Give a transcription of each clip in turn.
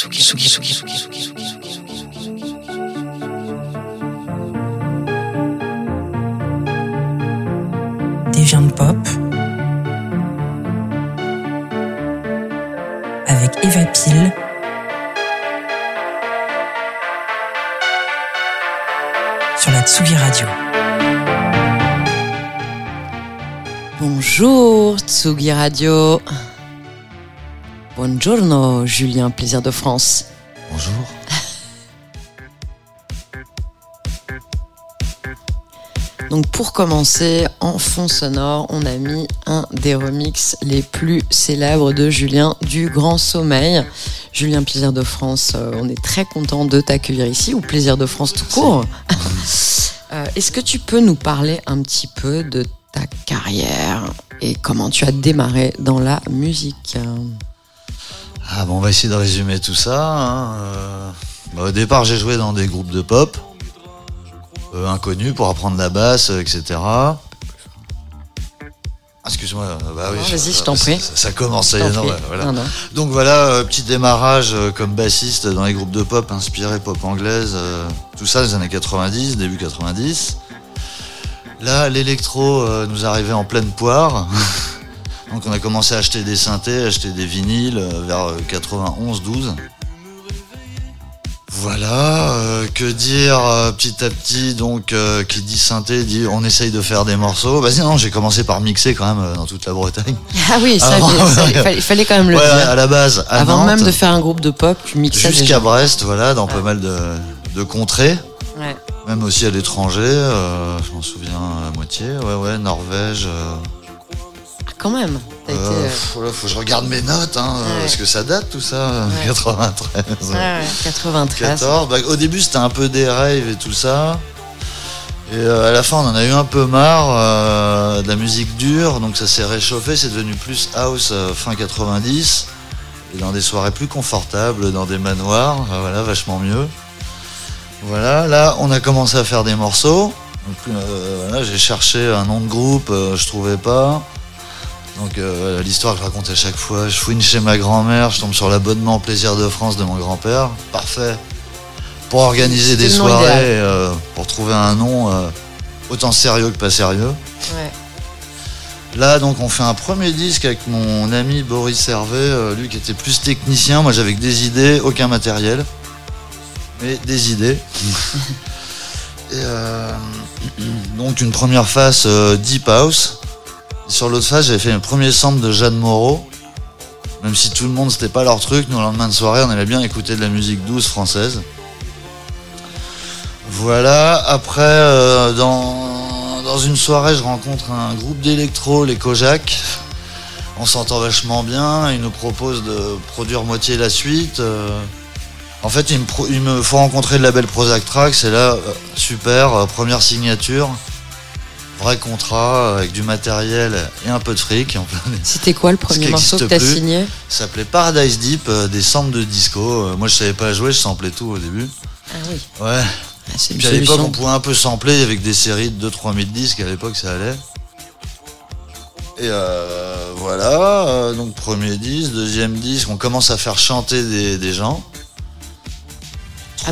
Tsugi, Des viandes pop avec Eva Pile sur la Tsugi Radio. Bonjour Tsugi Radio. Buongiorno Julien, plaisir de France. Bonjour. Donc pour commencer, en fond sonore, on a mis un des remixes les plus célèbres de Julien du Grand Sommeil. Julien Plaisir de France, euh, on est très content de t'accueillir ici, ou Plaisir de France tout court. Euh, Est-ce que tu peux nous parler un petit peu de ta carrière et comment tu as démarré dans la musique? Ah bon, on va essayer de résumer tout ça. hein. Euh, bah, au départ, j'ai joué dans des groupes de pop euh, inconnus pour apprendre la basse, euh, etc. Ah, Excuse-moi, bah oui, vas-y, je t'en prie. Ça, ça commence, non, prie. ouais, voilà. Non, non. Donc voilà, petit démarrage comme bassiste dans les groupes de pop inspirés pop anglaise, tout ça les années 90, début 90. Là, l'électro nous arrivait en pleine poire. Donc on a commencé à acheter des synthés, acheter des vinyles euh, vers 91-12. Voilà, euh, que dire euh, petit à petit, donc euh, qui dit synthé dit on essaye de faire des morceaux. Vas-y, non, j'ai commencé par mixer quand même euh, dans toute la Bretagne. Ah oui, ça, Avant- ça, il, fallait, quand même le Ouais, dire. à la base, à Avant Nantes. même de faire un groupe de pop, tu mixais Jusqu'à. Brest, voilà, dans pas mal de, de contrées, Ouais. même aussi à l'étranger, euh, je m'en souviens à moitié, ouais, ouais, Norvège. Euh, quand même. Euh, euh, faut que je regarde mes notes, hein, Ouais. parce que ça date tout ça, Ouais. 93. ouais, ouais, 93. 14. Bah, au début, c'était un peu des rêves et tout ça. Et euh, à la fin, on en a eu un peu marre euh, de la musique dure, donc ça s'est réchauffé, c'est devenu plus house euh, fin 90, et dans des soirées plus confortables, dans des manoirs, euh, voilà, vachement mieux. Voilà, là, on a commencé à faire des morceaux. Donc, euh, voilà, j'ai cherché un nom de groupe, euh, je trouvais pas. Donc euh, l'histoire que je raconte à chaque fois, je fouine chez ma grand-mère, je tombe sur l'abonnement Plaisir de France de mon grand-père. Parfait. Pour organiser des soirées, euh, pour trouver un nom euh, autant sérieux que pas sérieux. Ouais. Là, donc, on fait un premier disque avec mon ami Boris Hervé, lui qui était plus technicien. Moi, j'avais que des idées, aucun matériel, mais des idées. Et euh, donc, une première face euh, Deep House. Sur l'autre face, j'avais fait un premier sample de Jeanne Moreau. Même si tout le monde, c'était pas leur truc, nous, le lendemain de soirée, on aimait bien écouter de la musique douce française. Voilà, après, euh, dans, une soirée, je rencontre un groupe d'électro, les Kojak. On s'entend vachement bien, ils nous proposent de produire moitié la suite. euh. En fait, il me, il me faut rencontrer le label Prozac Tracks, et là, euh, super, première signature. Vrai contrat, avec du matériel et un peu de fric. en plein- C'était quoi le premier morceau que t'as signé Ça s'appelait Paradise Deep, euh, des samples de disco. Euh, moi, je savais pas jouer, je samplais tout au début. Ah oui, Ouais. Ah, Puis à l'époque, on pouvait un peu sampler avec des séries de 2-3 000 disques. À l'époque, ça allait. Et euh, voilà. donc, premier disque, deuxième disque, on commence à faire chanter des, des gens.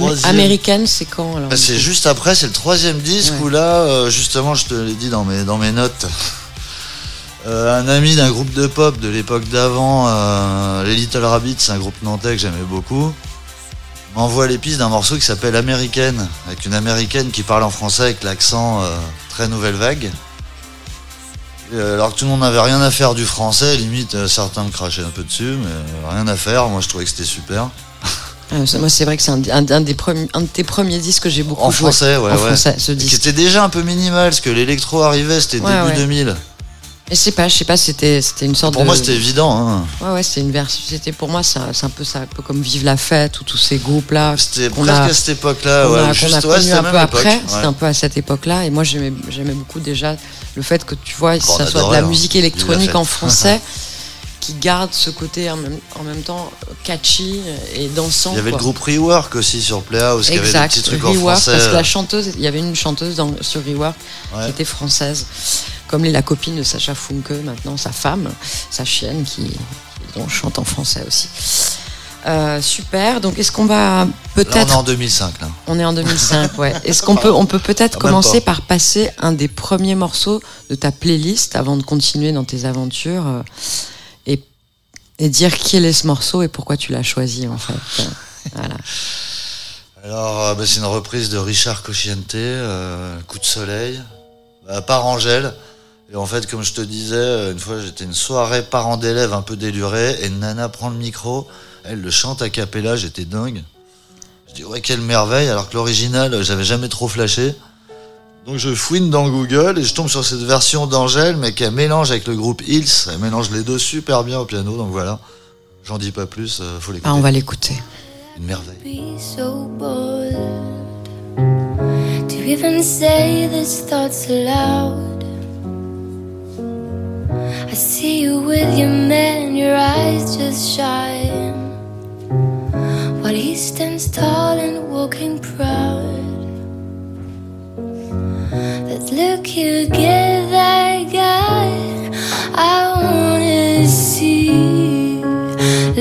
Troisième- Américaine, c'est quand alors Bah, du c'est juste après, c'est le troisième disque Ouais. où là, euh, justement, je te l'ai dit dans mes, dans mes notes. euh, un ami d'un groupe de pop de l'époque d'avant, euh, les Little Rabbits, c'est un groupe nantais que j'aimais beaucoup, m'envoie les pistes d'un morceau qui s'appelle Américaine, avec une américaine qui parle en français avec l'accent très nouvelle vague. Alors que tout le monde n'avait rien à faire du français, limite certains me crachaient un peu dessus, mais rien à faire, moi je trouvais que c'était super. Ça- moi, c'est vrai que c'est un, un- un des premiers, un de tes premiers disques que j'ai beaucoup En joué. français, ouais, en ouais. français, ce disque. était déjà un peu minimal, parce que l'électro arrivait, c'était Ouais, début ouais. 2000. Et je sais pas, je sais pas, c'était, c'était une sorte Pour de. moi, c'était évident. Hein. Ouais, ouais, c'était une version. C'était pour moi, c'est un, c'est un peu ça, un peu comme Vive la fête ou tous ces groupes-là. C'était qu'on presque a- à cette époque-là. ouais, a, juste, ouais, c'était un peu après. époque, C'était ouais. un peu à cette époque-là. Et moi, j'aimais, j'aimais beaucoup déjà le fait que tu vois, on ça soit de la hein. musique électronique en français qui garde ce côté en même, en même temps catchy et dansant. Il y avait quoi. le groupe Rework aussi sur Playhouse, qui avait des Exact, petits trucs en Rework, français. parce que la chanteuse, il y avait une chanteuse dans, sur Rework Ouais. qui était française, comme la copine de Sacha Funke, maintenant sa femme, sa chienne, qui, donc chante en français aussi. Euh, super. Donc, est-ce qu'on va Là, on est peut-être en 2005, là. On est en 2005, ouais. Est-ce qu'on peut, on peut peut-être Ah, commencer pas. par passer un des premiers morceaux de ta playlist avant de continuer dans tes aventures euh, et, dire quel est ce morceau et pourquoi tu l'as choisi en fait. Voilà. Alors, euh, bah, c'est une reprise de Richard Cocciante, euh, Coup de soleil, bah, par Angèle. Et en fait, comme je te disais, euh, une fois j'étais une soirée parents d'élèves un peu délurée, et Nana prend le micro, elle le chante à cappella, j'étais dingue. Je dis ouais quelle merveille, alors que l'original j'avais jamais trop flashé. Donc je fouine dans Google et je tombe sur cette version d'Angèle, mais qui mélange avec le groupe Hills, elle mélange les deux super bien au piano, donc voilà. J'en dis pas plus, euh, faut l'écouter. Ah, on va l'écouter. Une merveille. be so bold to even say these thoughts aloud. I see you with your man, your eyes just shine. While he stands tall and walking proud. Look you give that guy, I wanna see.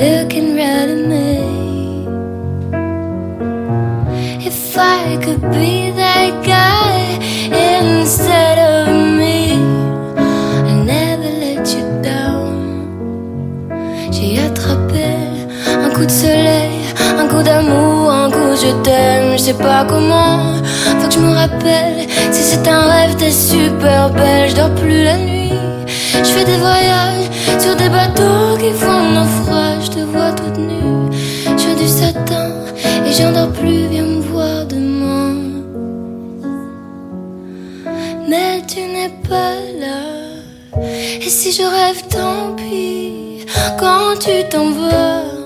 Looking right at me. If I could be that guy instead of me, I never let you down. J'ai attrapé un coup de soleil, un coup d'amour, un coup je t'aime, je sais pas comment. Je me rappelle, si c'est un rêve, t'es super belle, je dors plus la nuit. Je fais des voyages sur des bateaux qui font naufrage, je te vois toute nue sur du satin et j'en dors plus, viens me voir demain. Mais tu n'es pas là, et si je rêve, tant pis. Quand tu t'en vas,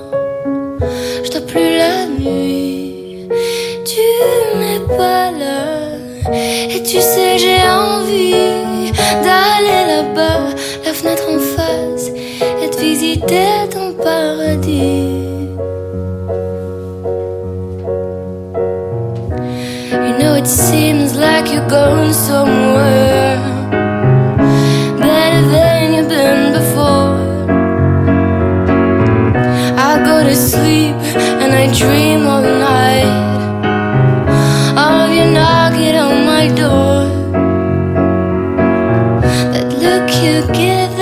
et tu sais, j'ai envie d'aller là-bas, la fenêtre en face, et de visiter ton paradis. You know it seems like you're going somewhere better than you've been before. I go to sleep and I dream all night give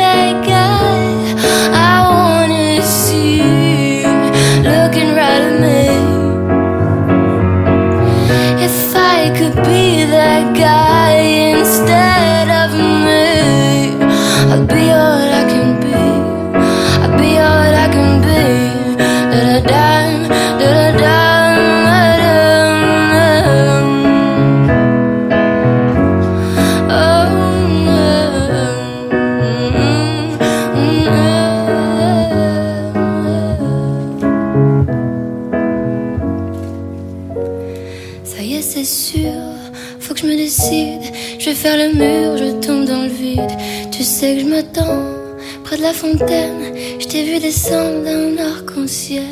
fontaine. Je t'ai vu descendre d'un arc-en-ciel.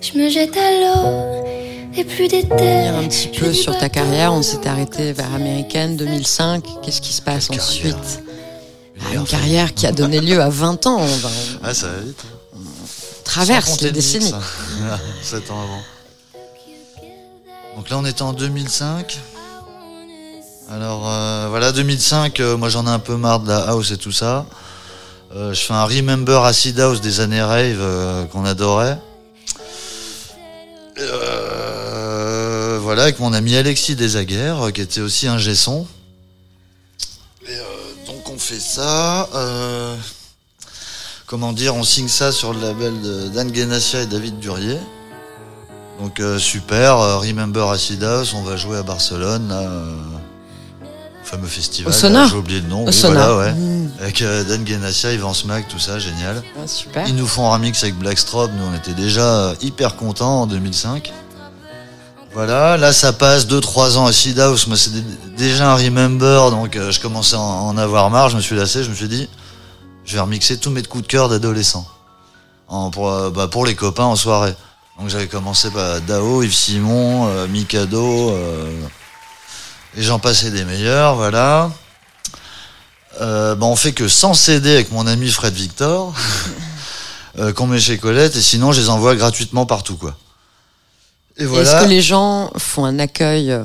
Je me jette à l'eau et plus d'été. Un petit peu sur ta carrière, on s'est arrêté vers Américaine 2005. Qu'est-ce qui se passe Quelle ensuite? Carrière. Ah, Une carrière qui a donné lieu à 20 ans. On, va- Ah, ça va vite. hein. traverse les décennies. hein. 7 ans avant. Donc là, on était en 2005. Alors euh, voilà, 2005, euh, moi j'en ai un peu marre de la house et tout ça. Euh, je fais un Remember Acid House des années rave euh, qu'on adorait. Euh, voilà, avec mon ami Alexis Desaguerres, euh, qui était aussi un gesson. Donc on fait ça. comment dire, on signe ça sur le label de Dan et David Durier. Donc super, Remember Acid House, on va jouer à Barcelone, là, fameux festival. Au Sonar là, J'ai oublié le nom. Au oui, Sonar. voilà, ouais. Mmh. Avec euh, Dan Genassia, Yvan Smack, tout ça, génial. Ah, super. Ils nous font un remix avec Blackstrobe, nous on était déjà hyper contents en 2005. Voilà, là ça passe 2-3 ans à Seed House, moi c'est dé- déjà un Remember, donc euh, je commençais à en avoir marre, je me suis lassé, je me suis dit, je vais remixer tous mes coups de cœur d'adolescent. En- Pour, euh, bah, pour les copains en soirée. Donc j'avais commencé par Dao, Yves Simon, euh, Mikado, euh, et j'en passais des meilleurs, voilà. Euh, bah, on fait que sans CD avec mon ami Fred Victor. euh, qu'on met chez Colette, et sinon je les envoie gratuitement partout, quoi. Et voilà. Est-ce que les gens font un accueil euh,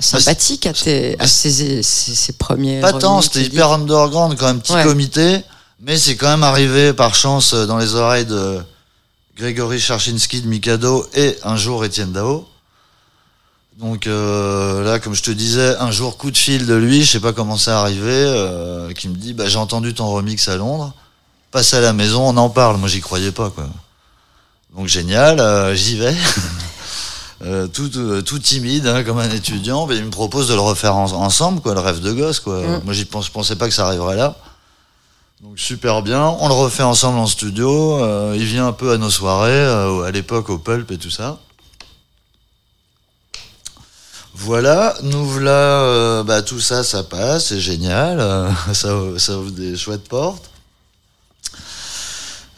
sympathique à, tes, à ces, ces, ces premiers Pas tant, c'était hyper underground, quand même, petit Ouais. comité, mais c'est quand même arrivé par chance euh, dans les oreilles de Grégory Charchinski de Mikado et un jour Étienne Dao. Donc euh, là, comme je te disais, un jour coup de fil de lui, je sais pas comment c'est arrivé, euh, qui me dit bah, j'ai entendu ton remix à Londres, passe à la maison, on en parle. Moi, j'y croyais pas quoi. Donc génial, euh, j'y vais. Euh, tout, tout timide hein, comme un étudiant, mais il me propose de le refaire en- ensemble, quoi, le rêve de gosse, quoi. Mm. Moi, j'y pense, je pensais pas que ça arriverait là. Donc super bien, on le refait ensemble en studio. euh, il vient un peu à nos soirées, euh, à l'époque au Pulp et tout ça. Voilà, nous voilà, euh, bah, tout ça, ça passe, c'est génial, euh, ça, ouvre des chouettes portes.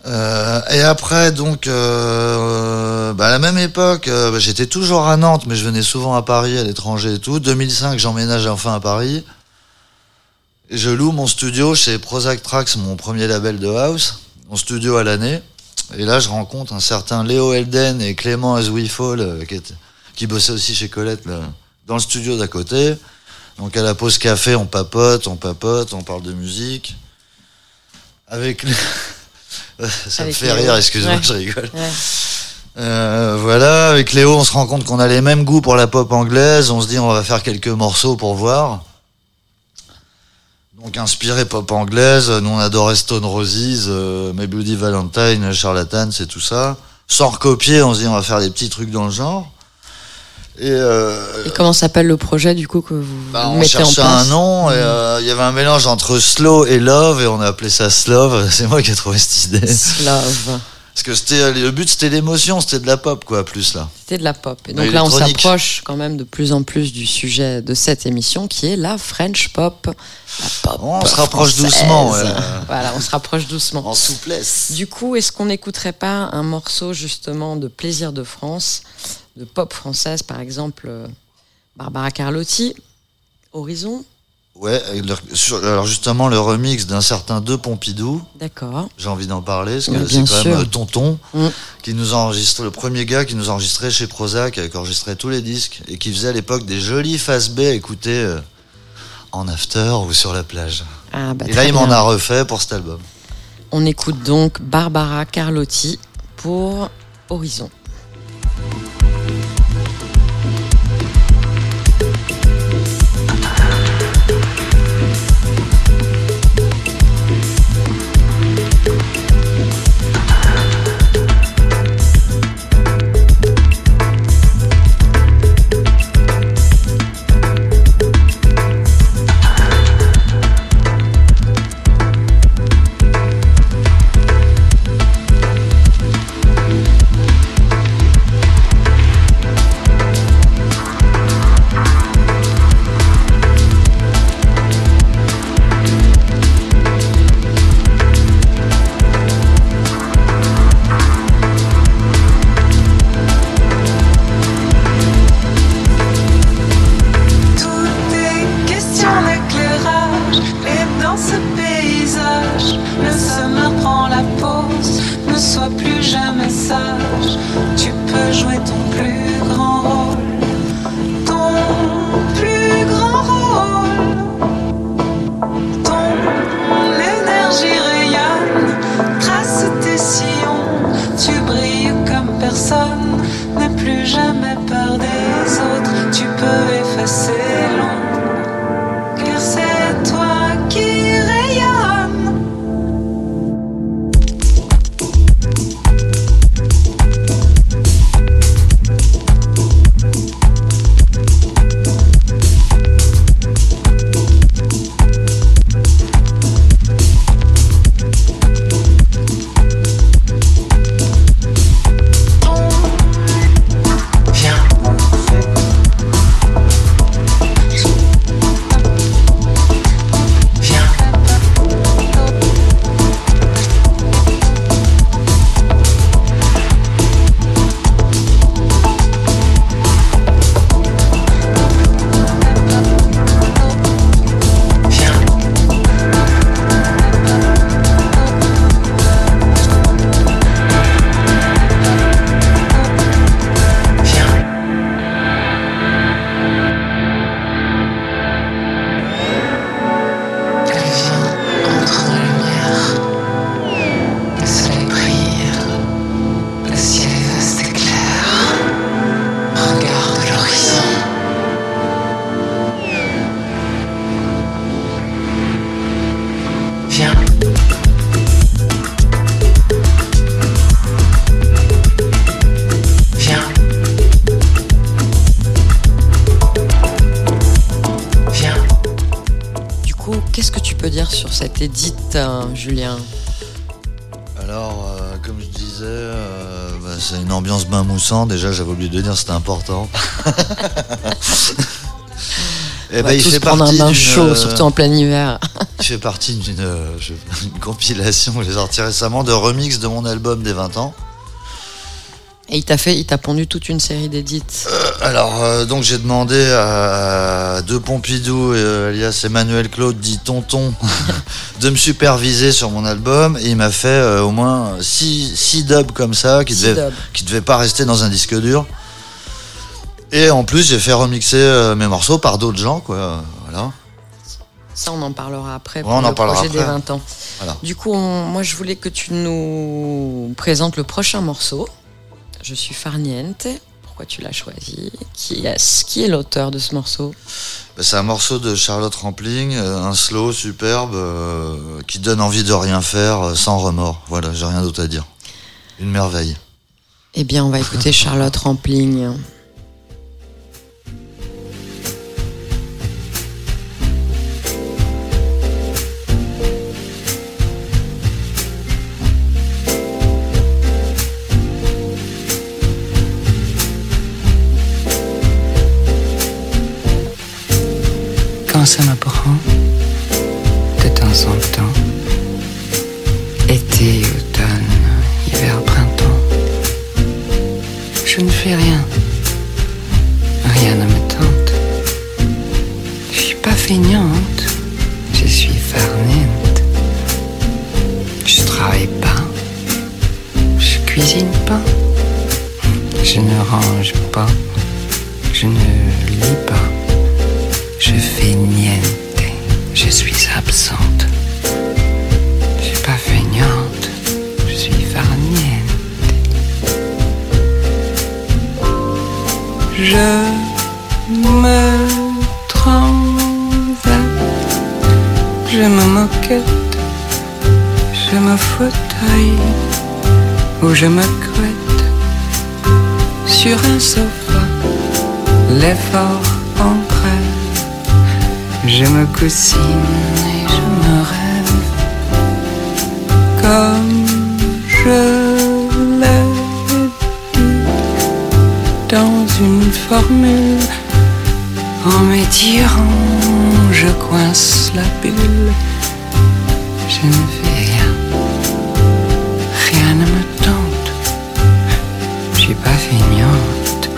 Euh, et après, donc, euh, bah, à la même époque, bah, j'étais toujours à Nantes, mais je venais souvent à Paris, à l'étranger et tout. 2005, j'emménage enfin à Paris. Je loue mon studio chez Prozac Tracks, mon premier label de house, mon studio à l'année. Et là, je rencontre un certain Léo Elden et Clément As qui, bossait aussi chez Colette, dans le studio d'à côté. Donc à la pause café, on papote, on papote, on parle de musique. Avec les... Ça Avec me fait Léo. rire, excuse-moi, Ouais. je rigole. Ouais. Euh, voilà, avec Léo, on se rend compte qu'on a les mêmes goûts pour la pop anglaise. On se dit, on va faire quelques morceaux pour voir. Donc, inspiré pop anglaise, nous on adorait Stone Roses, euh, My Bloody Valentine, Charlatan, c'est tout ça. Sans recopier, on se dit, on va faire des petits trucs dans le genre. Et, euh, Et comment s'appelle le projet du coup que vous bah, on mettez en place un nom, et euh, il y avait un mélange entre slow et love, et on a appelé ça Slove. C'est moi qui ai trouvé cette idée. Slove. Parce que c'était le but, c'était l'émotion, c'était de la pop, quoi, plus là. C'était de la pop. Et donc là, on s'approche quand même de plus en plus du sujet de cette émission qui est la French pop. La pop On se rapproche française. doucement, ouais. Voilà, on se rapproche doucement. En souplesse. Du coup, est-ce qu'on n'écouterait pas un morceau justement de Plaisir de France, de pop française, par exemple euh, Barbara Carlotti, Horizon Ouais, sur- alors justement, le remix d'un certain De Pompidou, D'accord. j'ai envie d'en parler, parce que c'est quand sûr. même euh, Tonton, Mm. qui nous a enregistré, le premier gars qui nous a enregistré chez Prozac, qui enregistrait tous les disques, et qui faisait à l'époque des jolis face B à écouter euh, en after ou sur la plage. Ah, bah, et là, il m'en a refait pour cet album. On écoute donc Barbara Carlotti pour Horizon. Édite, hein, Julien Alors, euh, comme je disais, euh, bah, c'est une ambiance bain moussant. Déjà, j'avais oublié de dire, c'était important. Et va tous prendre un bain chaud, surtout en plein hiver. Il fait partie d'une euh, compilation que j'ai sortie récemment de remix de mon album des 20 ans. Et il t'a fait, il t'a pondu toute une série d'édites. Alors, euh, donc j'ai demandé à De Pompidou, euh, alias Emmanuel Claude, dit Tonton, de me superviser sur mon album. Et il m'a fait euh, au moins 6 dubs comme ça, qui Six devaient, dubs. qui devaient pas rester dans un disque dur. Et en plus, j'ai fait remixer euh, mes morceaux par d'autres gens, quoi. Voilà. Ça, on en parlera après Ouais, pour on en le parlera projet des après. 20 ans. Voilà. Du coup, on- moi, je voulais que tu nous présentes le prochain morceau. Je suis Farniente. Pourquoi tu l'as choisi? Qui est, qui est l'auteur de ce morceau? Bah, C'est un morceau de Charlotte Rampling, euh, un slow superbe euh, qui donne envie de rien faire euh, sans remords. Voilà, j'ai rien d'autre à dire. Une merveille. Eh bien, on va écouter Charlotte Rampling. Ça me je me me fauteuil ou je me couette sur un sofa, l'effort en. Je me coussine et je me rêve comme je l'ai dit dans une formule. En m'étirant, je coince la bulle. Je ne fais rien, rien ne me tente. Je suis pas feignante,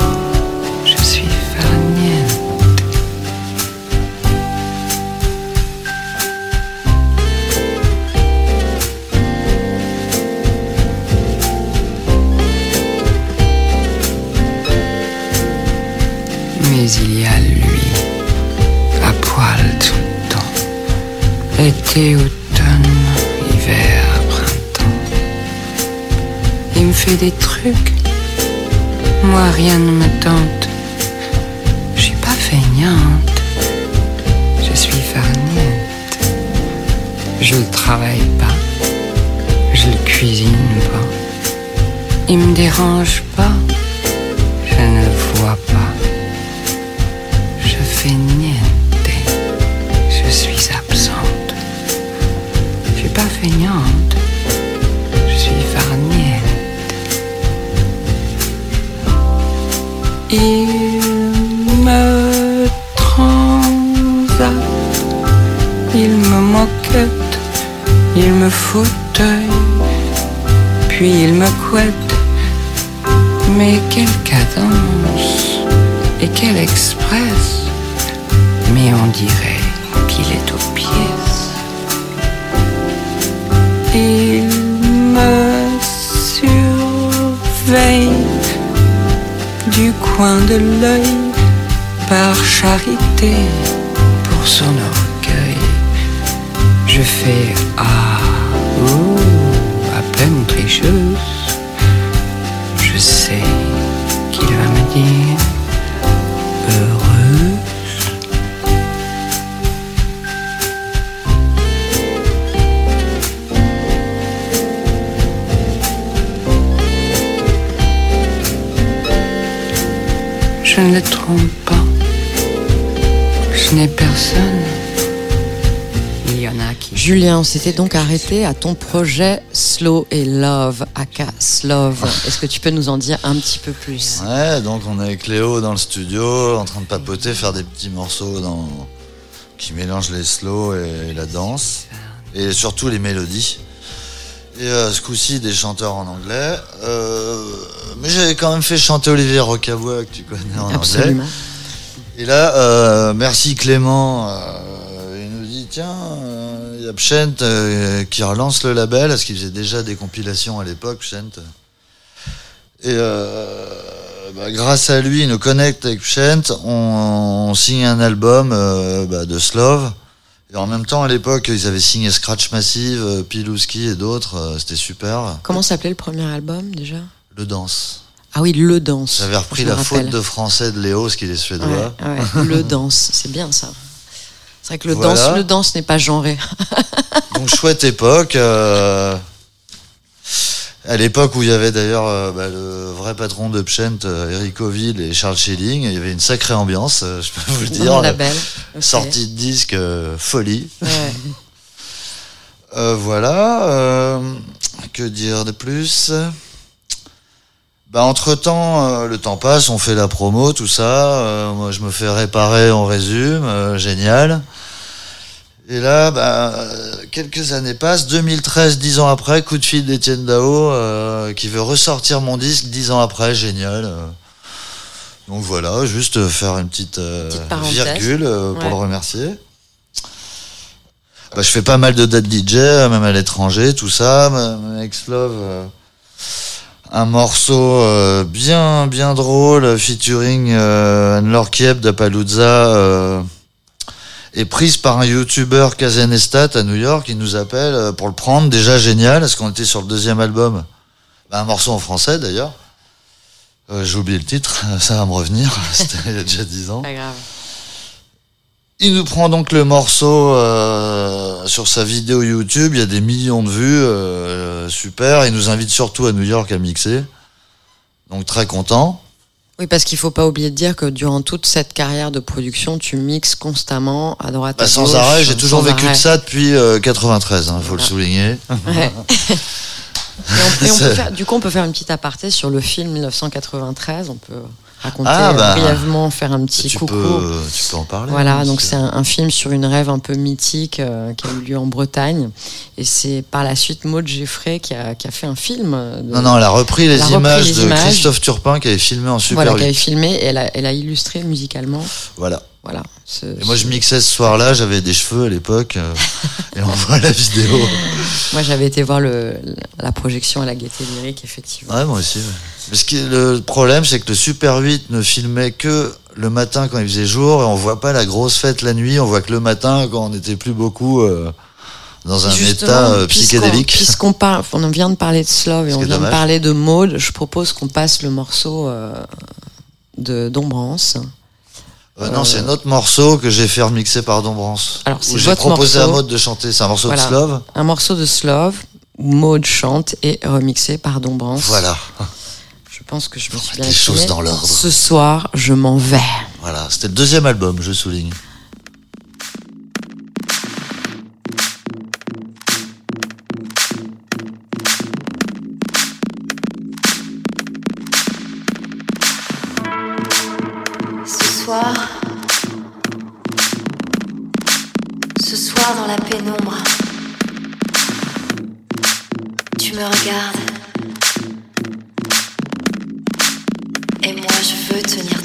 je suis farniente. Mais il y a lui, à poil tout le temps. Été, automne, rien ne me tente? Je suis pas feignante, je suis farniente. Je ne travaille pas, je le cuisine pas. Il me dérange Je ne le trompe pas. Je n'ai personne. Il y en a qui. Julien, on s'était donc arrêté à ton projet Slow et Love, aka Slove. Est-ce que tu peux nous en dire un petit peu plus? Ouais, donc on est avec Léo dans le studio, en train de papoter, faire des petits morceaux dans... qui mélangent les slow et la danse, et surtout les mélodies. Et euh, ce coup-ci, des chanteurs en anglais. Euh, mais j'avais quand même fait chanter Olivier Rocavois, que tu connais en Absolument. anglais. Et là, euh, merci Clément. euh, il nous dit tiens, il y a Pshent euh, qui relance le label, parce qu'il faisait déjà des compilations à l'époque, Pshent. Et bah, grâce à lui, il nous connecte avec Pshent, on, on signe un album bah, de Slove. Et en même temps, à l'époque, ils avaient signé Scratch Massive, euh, Pilouski et d'autres. euh, C'était super. Comment s'appelait le premier album déjà? Le danse. Ah oui, Le Danse. J'avais repris la faute de français de Léo, ce qu'il est suédois. Ouais, ouais, Le Danse, c'est bien ça. C'est vrai que le Voilà. danse, le danse n'est pas genré. Donc chouette époque. euh, à l'époque où il y avait d'ailleurs euh, bah, le vrai patron de Pshent, euh, Eric Oville et Charles Schilling, il y avait une sacrée ambiance, euh, je peux vous le dire. label. Sortie de disque, folie. Ouais. Euh, voilà. euh, que dire de plus? Bah, entre temps, le temps passe, on fait la promo, tout ça. moi, je me fais réparer, on résume, génial. Et là, bah, euh, quelques années passent. 2013, dix ans après, coup de fil d'Étienne Dao, euh, qui veut ressortir mon disque dix ans après, génial. euh. Donc voilà, juste faire une petite, euh, Petite virgule euh, pour Ouais. le remercier. Bah, je fais pas mal de dates DJ, même à l'étranger, tout ça. Ex-Love, euh, un morceau euh, bien bien drôle, featuring euh, Anne-Laure Kiep d'Apalooza, euh, est prise par un YouTuber Kazanestat à New York. Il nous appelle euh, pour le prendre. Déjà génial, parce qu'on était sur le deuxième album? Bah, un morceau en français d'ailleurs. Euh, J'ai oublié le titre, ça va me revenir. C'était il y a déjà dix ans. Pas grave. Il nous prend donc le morceau euh, sur sa vidéo YouTube, il y a des millions de vues, euh, super. Il nous invite surtout à New York à mixer. Donc très content. Oui, parce qu'il faut pas oublier de dire que durant toute cette carrière de production, tu mixes constamment à droite Bah, à sans gauche, arrêt, j'ai toujours sans vécu arrêt. de ça depuis euh, 93, hein, faut le souligner. Ouais. Et on- et on peut C'est- faire- du coup, on peut faire une petite aparté sur le film 1993. On peut raconter Ah, euh, bah, brièvement, faire un petit tu, coucou. peux, tu peux en parler. Voilà, hein, donc c'est un, un film sur une rêve un peu mythique euh, qui a eu lieu en Bretagne. Et c'est par la suite Maud Geffray qui a, qui a fait un film. euh, de- Non, non, elle a repris les repris images les de images. Christophe Turpin qui avait filmé en Super voilà, qui 8. avait filmé et elle a, elle a illustré musicalement. Voilà. Voilà. ce- Et moi, je mixais ce soir-là, j'avais des cheveux à l'époque. euh, et on voit la vidéo. Moi, j'avais été voir le, la projection à la Gaieté Lyrique, effectivement. Ouais, moi aussi. ouais. Le problème, c'est que le Super 8 ne filmait que le matin quand il faisait jour et on voit pas la grosse fête la nuit. On voit que le matin quand on n'était plus beaucoup euh, dans un Justement, état euh, psychédélique. Puisqu'on parle, on vient de parler de Slove et on vient de parler de Maud, je propose qu'on passe le morceau euh, de Dombrance. Euh, non, c'est un autre morceau que j'ai fait remixer par Dombrance. Alors, c'est Où j'ai proposé morceau. à Maud de chanter. C'est un morceau Voilà. de Slove. Un morceau de Slove où Maud chante et remixé par Dombrance. Voilà. Je pense que je me suis bien les choses dans l'ordre. Ce soir, je m'en vais. Voilà. C'était le deuxième album, je souligne. Ce soir, ce soir dans la pénombre, tu me regardes moi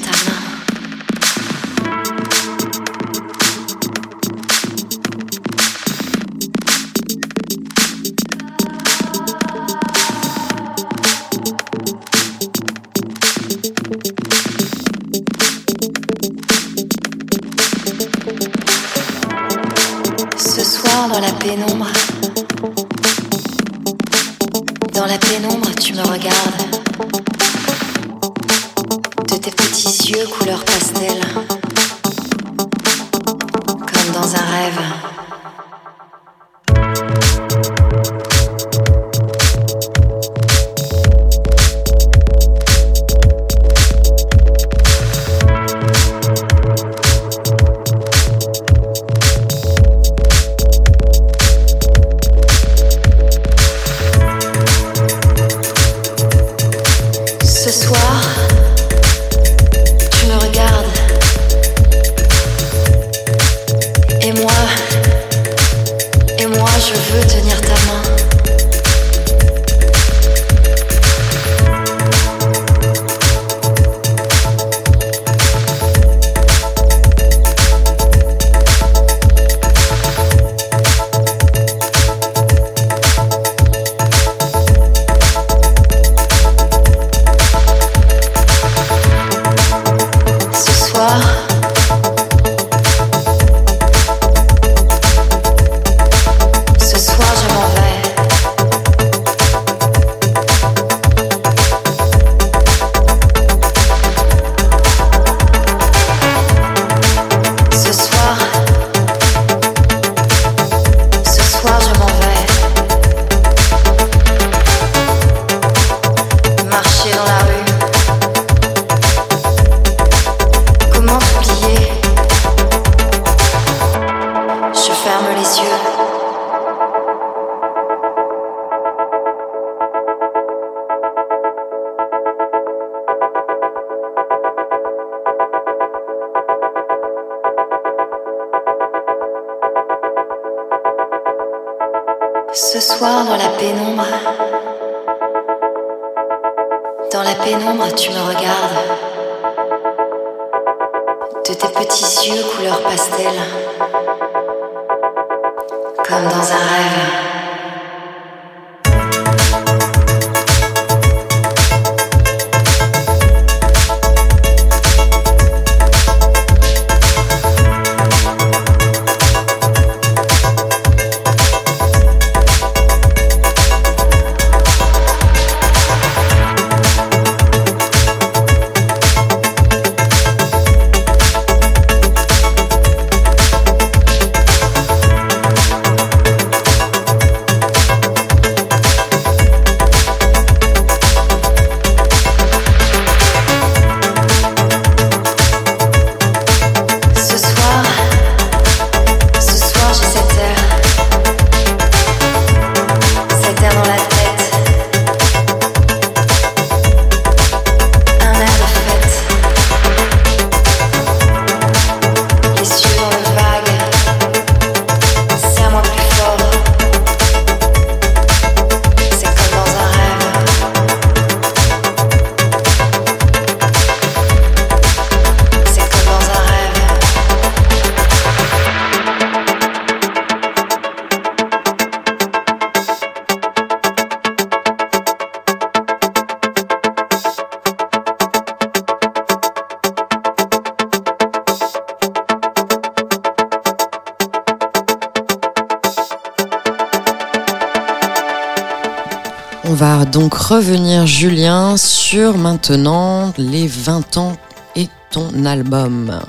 revenir, Julien, sur maintenant les 20 ans et ton album,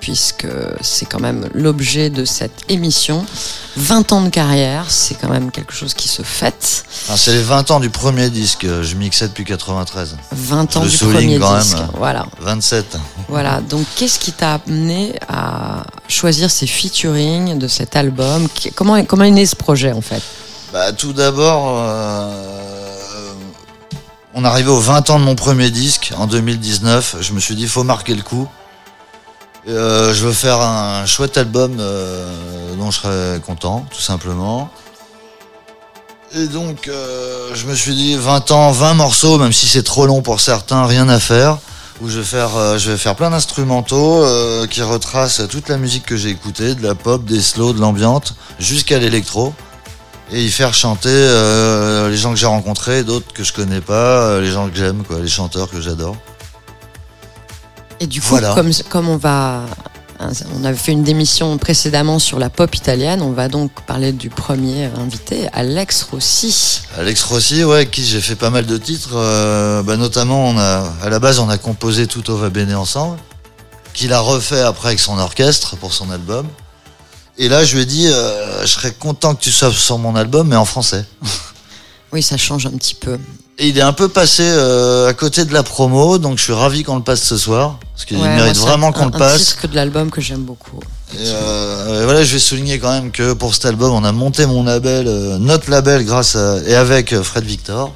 puisque c'est quand même l'objet de cette émission. 20 ans de carrière, c'est quand même quelque chose qui se fête. Ah, c'est les 20 ans du premier disque, je mixais depuis 93. 20 Je ans du souligne premier quand même. disque. Voilà. 27. Voilà, donc qu'est-ce qui t'a amené à choisir ces featuring de cet album? Comment est né ce projet en fait? Bah, tout d'abord, euh, on arrivait aux 20 ans de mon premier disque en 2019. Je me suis dit, faut marquer le coup. Euh, je veux faire un chouette album euh, dont je serais content, tout simplement. Et donc, euh, je me suis dit, 20 ans, 20 morceaux, même si c'est trop long pour certains, rien à faire. Où je vais faire, je vais faire plein d'instrumentaux qui retracent toute la musique que j'ai écoutée, de la pop, des slows, de l'ambiante, jusqu'à l'électro et y faire chanter euh, les gens que j'ai rencontrés, d'autres que je connais pas, euh, les gens que j'aime, quoi, les chanteurs que j'adore. Et du coup, Voilà. comme, comme on va. On avait fait une démission précédemment sur la pop italienne, on va donc parler du premier invité, Alex Rossi. Alex Rossi, ouais, avec qui j'ai fait pas mal de titres, euh, bah, notamment on a, à la base on a composé Tout va bene ensemble, qu'il a refait après avec son orchestre pour son album. Et là je lui ai dit, euh, je serais content que tu sois sur mon album, mais en français. Oui, ça change un petit peu. Et il est un peu passé euh, à côté de la promo, donc je suis ravi qu'on le passe ce soir, parce qu'il Ouais, moi, mérite c'est vraiment un- qu'on le Un passe. titre de l'album que j'aime beaucoup. Et, euh, et voilà, je vais souligner quand même que pour cet album, on a monté mon label, euh, notre label, grâce à, et avec euh, Fred Victor,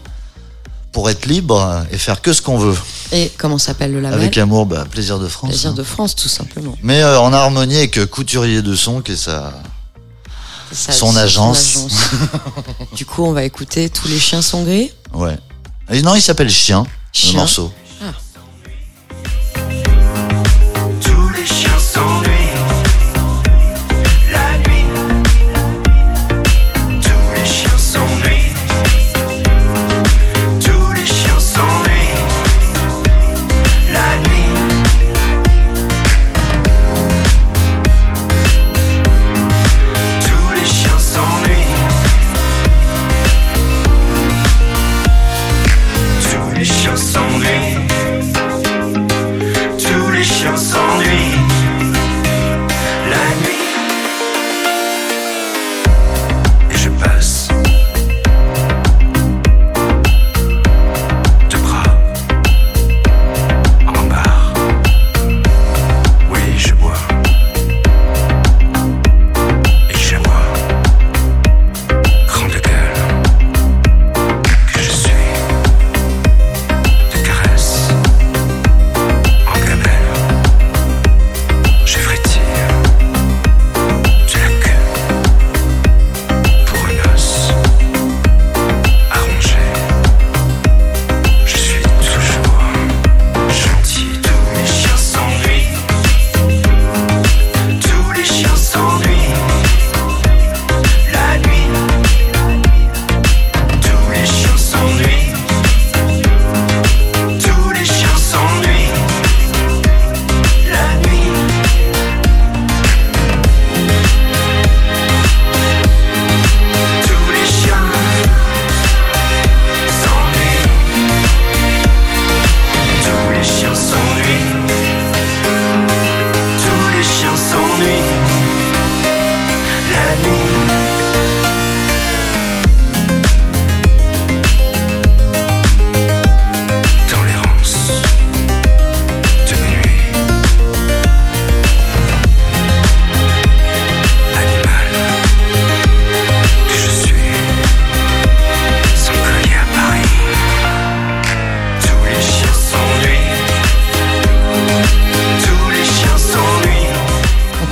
pour être libre et faire que ce qu'on veut. Et comment s'appelle le label Avec amour, bah, plaisir de France. Plaisir hein. de France, tout simplement. Mais euh, en harmonie avec euh, Couturier de son, qui est sa, Ça- son agence. agence. du coup, on va écouter Tous les chiens sont gris. Ouais. Et non, il s'appelle Chien, Chien. le morceau.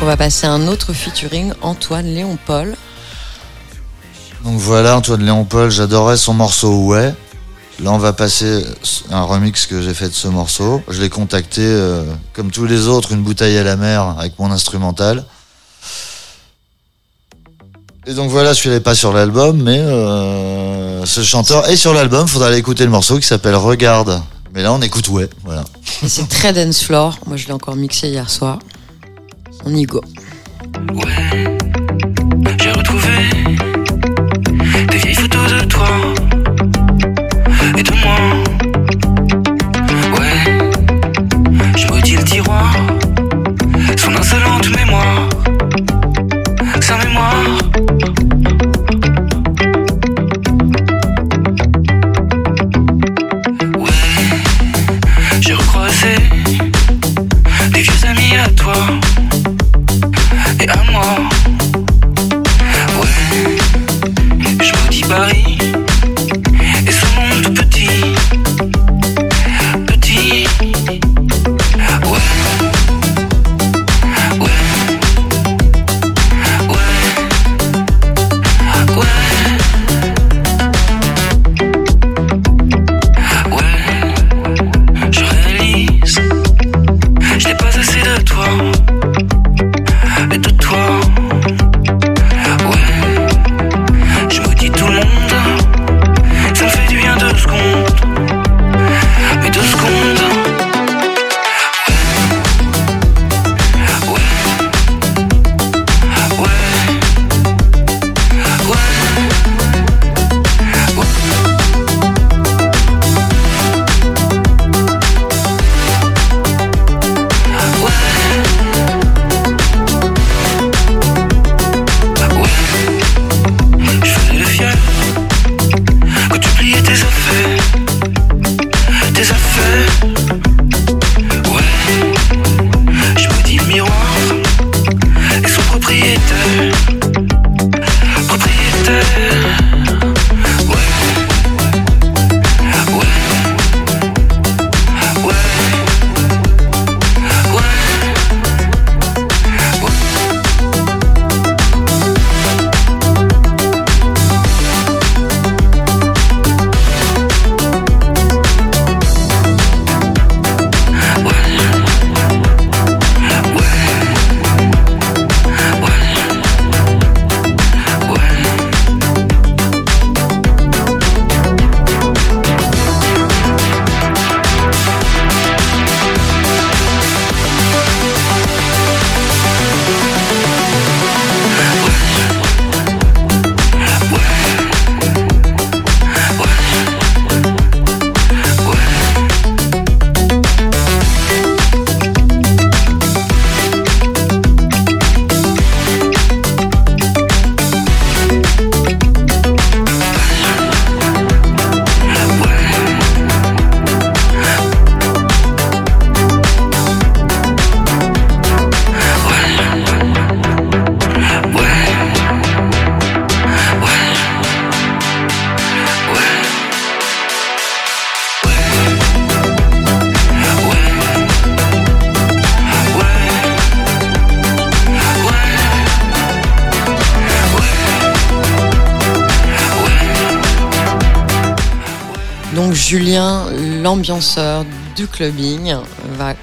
Donc, on va passer à un autre featuring, Antoine Léon Paul. Donc voilà, Antoine Léon-Paul, j'adorais son morceau Ouais. Là, on va passer un remix que j'ai fait de ce morceau. Je l'ai contacté, euh, comme tous les autres, une bouteille à la mer avec mon instrumental. Et donc voilà, celui-là n'est pas sur l'album, mais euh, ce chanteur est sur l'album. Faudra aller écouter le morceau qui s'appelle Regarde. Mais là, on écoute Ouais. Voilà. C'est très dance floor. Moi, je l'ai encore mixé hier soir. On y go. Ouais, du clubbing, va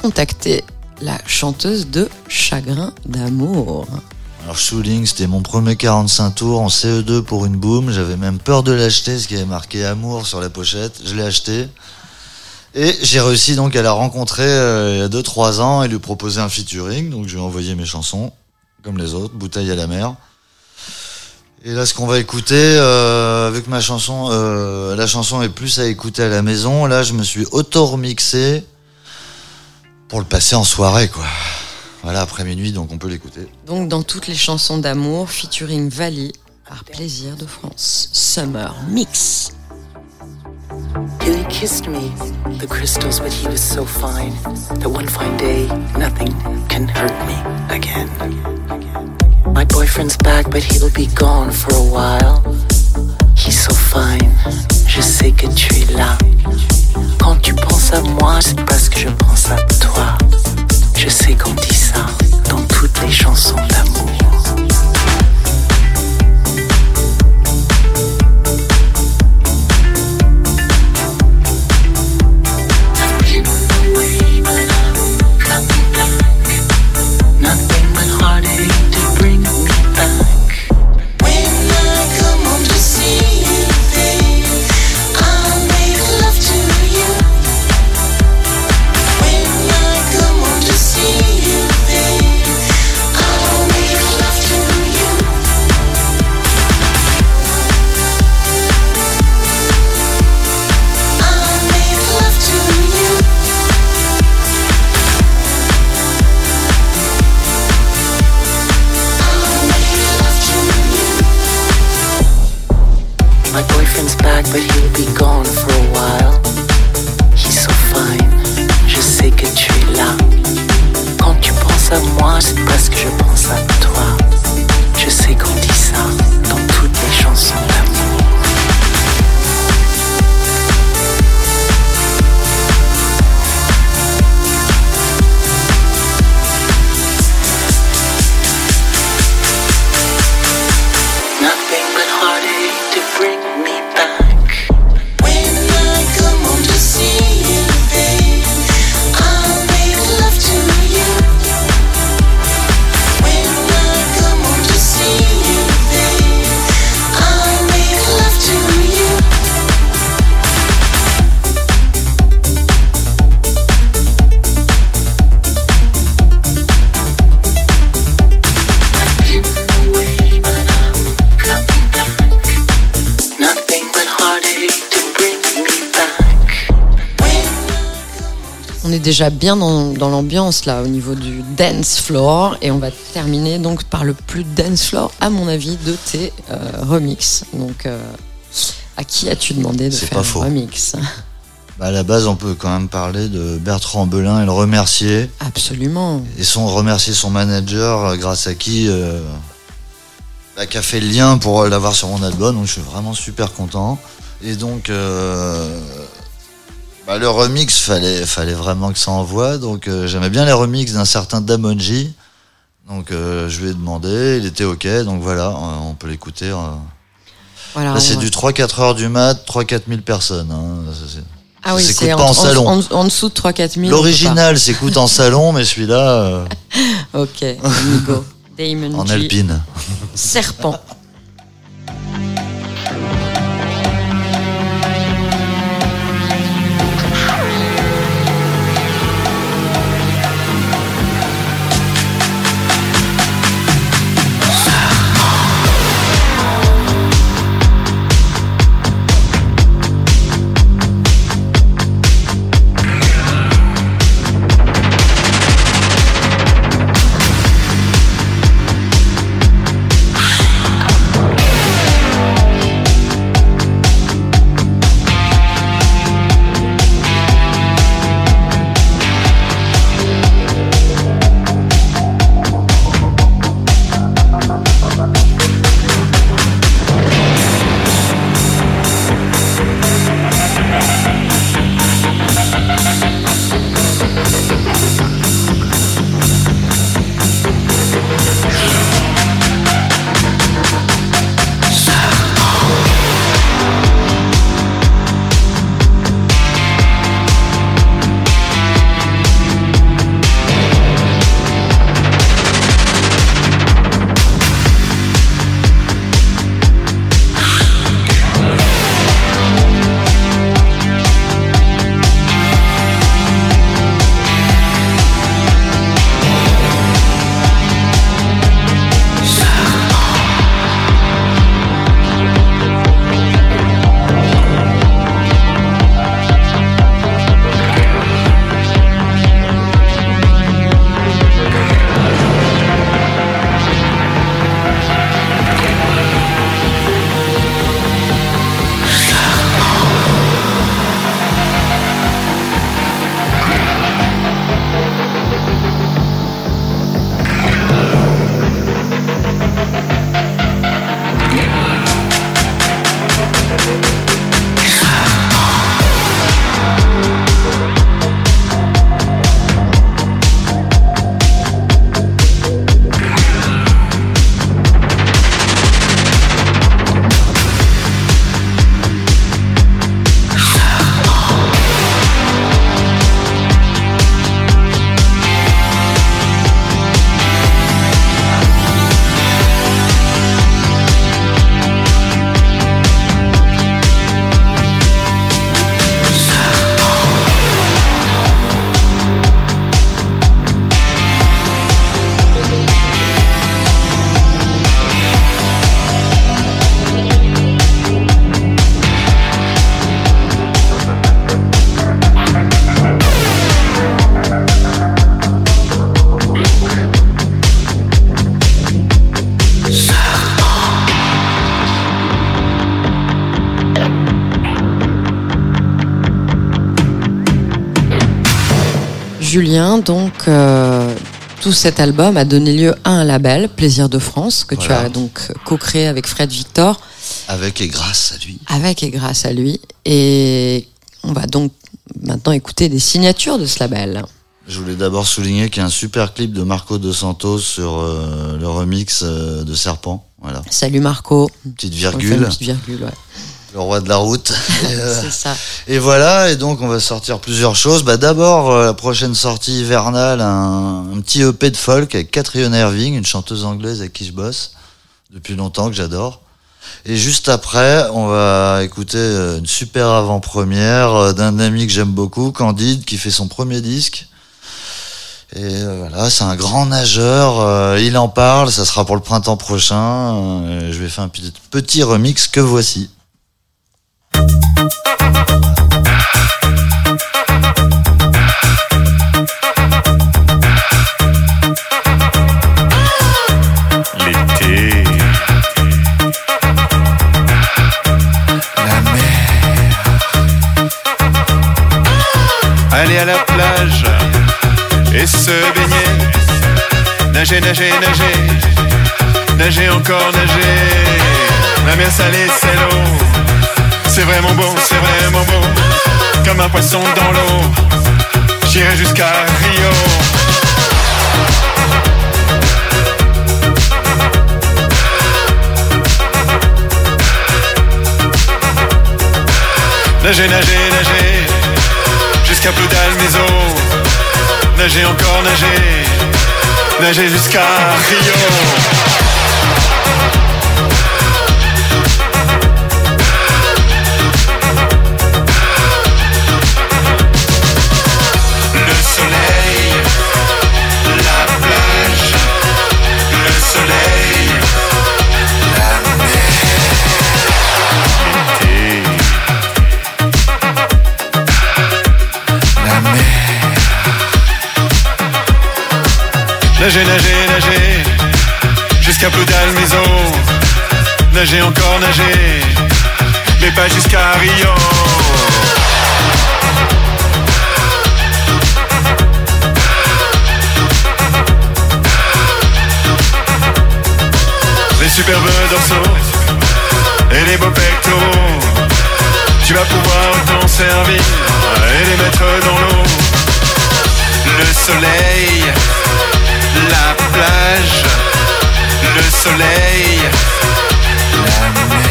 contacter la chanteuse de Chagrin d'amour. Alors Shooting, c'était mon premier 45 tours en CE2 pour une boom. J'avais même peur de l'acheter, parce qu'il y avait marqué Amour sur la pochette. Je l'ai acheté. Et j'ai réussi donc à la rencontrer euh, il y a 2-3 ans et lui proposer un featuring. Donc je lui ai envoyé mes chansons, comme les autres, Bouteille à la mer. Et là, ce qu'on va écouter, euh, avec ma chanson, euh, la chanson est plus à écouter à la maison. Là, je me suis auto-remixé pour le passer en soirée, quoi. Voilà, après minuit, donc on peut l'écouter. Donc dans toutes les chansons d'amour, featuring Vali par Plaisir de France. Summer Mix. Till he kissed me, the crystals, but he was so fine that one fine day nothing can hurt me again. Boyfriend's back, but he'll be gone for a while. He's so fine, je sais que tu es là. Quand tu penses à moi, c'est parce que je pense à toi. Je sais qu'on dit ça dans toutes les chansons d'amour. Boyfriend's back, but he'll be gone for a while. He's so fine, je sais que tu es là. Quand tu penses à moi, c'est parce que je pense à toi. Je sais qu'on dit ça dans toutes les chansons d'amour. Est déjà bien dans, dans l'ambiance là au niveau du dance floor et on va terminer donc par le plus dance floor à mon avis de tes euh, remix. Donc euh, à qui as-tu demandé de faire pas un faux. remix? Bah, à la base, on peut quand même parler de Bertrand Belin et le remercier. Absolument. Et son remercier son manager, euh, grâce à qui, euh, bah, qui a fait le lien pour l'avoir sur mon album. Donc je suis vraiment super content. Et donc, euh, bah, le remix, fallait, fallait vraiment que ça envoie. Donc euh, j'aimais bien les remixes d'un certain Damonji. Donc euh, je lui ai demandé, il était ok. Donc voilà, euh, on peut l'écouter. euh. Voilà, Là, c'est va- du 3-4 heures du mat, 3-4 000 personnes. hein. Ça, c'est- Ah oui, s'écoute c'est pas en, en salon. en- en- dessous de 3-4 000. on L'original s'écoute en salon, mais celui-là euh. Ok, amigo. Damon en G. alpine. Serpent. Julien, donc euh, tout cet album a donné lieu à un label, Plaisir de France, que tu as donc co-créé avec Fred Victor, Avec et grâce à lui. avec et grâce à lui. Et on va donc maintenant écouter des signatures de ce label. Je voulais d'abord souligner qu'il y a un super clip de Marco De Santos sur euh, le remix euh, de Serpent. Voilà, Salut Marco. petite virgule, petite virgule, ouais. Le roi de la route. Et, euh, ça. Et voilà, et donc on va sortir plusieurs choses. Bah d'abord euh, la prochaine sortie hivernale, un, un petit EP de folk avec Catherine Irving, une chanteuse anglaise avec qui je bosse depuis longtemps que j'adore. Et juste après, on va écouter euh, une super avant-première d'un ami que j'aime beaucoup, Candide, qui fait son premier disque. Et voilà, c'est un grand nageur. il en parle, ça sera pour le printemps prochain. je vais faire un petit remix que voici. À la plage et se baigner. Nager, nager, nager. Nager encore, nager. La mer salée, c'est l'eau. C'est vraiment beau, c'est vraiment beau. Comme un poisson dans l'eau. J'irai jusqu'à Rio. Nager, nager, nager, jusqu'à plus d'Almézo. Nager encore, nager, nager jusqu'à Rio. Nager, nager, nager, jusqu'à plus d'Almézo. Nager encore, nager, mais pas jusqu'à Rio. Les superbes dorsaux et les beaux pectoraux. Tu vas pouvoir t'en servir et les mettre dans l'eau. Le soleil, la plage, le soleil, la mer.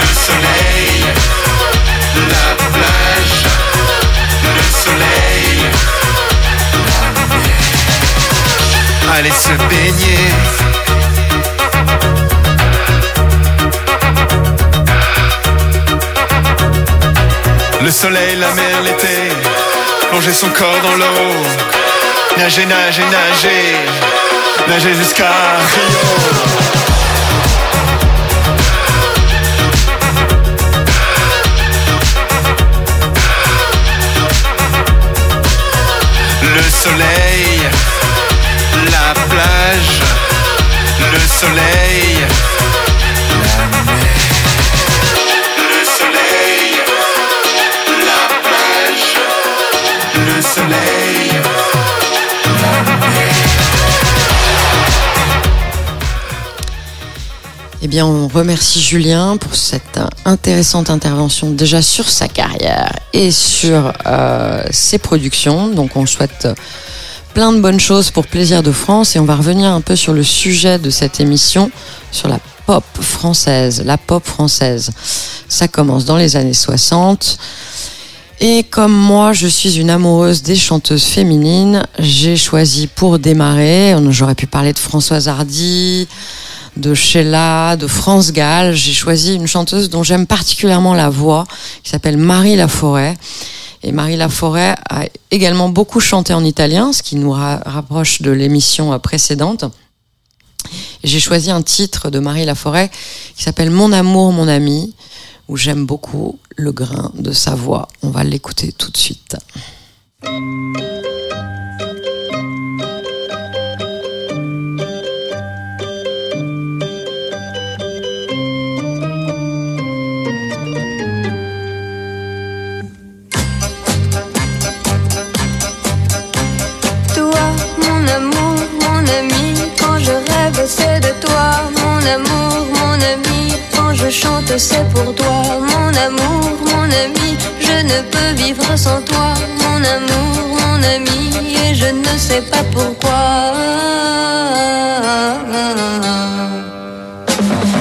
Le soleil, la plage, le soleil, la mer. Allez se baigner. Le soleil, la mer, l'été, plonger son corps dans l'eau, nager, nager, nager, nager jusqu'à Rio. Le soleil, la plage, le soleil, on remercie Julien pour cette intéressante intervention déjà sur sa carrière et sur euh, ses productions. Donc, on souhaite plein de bonnes choses pour Plaisir de France et on va revenir un peu sur le sujet de cette émission, sur la pop française, la pop française. Ça commence dans les années 60. Et comme moi, je suis une amoureuse des chanteuses féminines, j'ai choisi pour démarrer, j'aurais pu parler de Françoise Hardy, de Sheila, de France Gall. J'ai choisi une chanteuse dont j'aime particulièrement la voix, qui s'appelle Marie Laforêt. Et Marie Laforêt a également beaucoup chanté en italien, ce qui nous ra- rapproche de l'émission euh, précédente. J'ai choisi un titre de Marie Laforêt qui s'appelle Mon amour, mon ami, où j'aime beaucoup le grain de sa voix. On va l'écouter tout de suite. Mon amour, mon ami. Quand je chante, c'est pour toi, mon amour, mon ami. Je ne peux vivre sans toi, mon amour, mon ami. Et je ne sais pas pourquoi.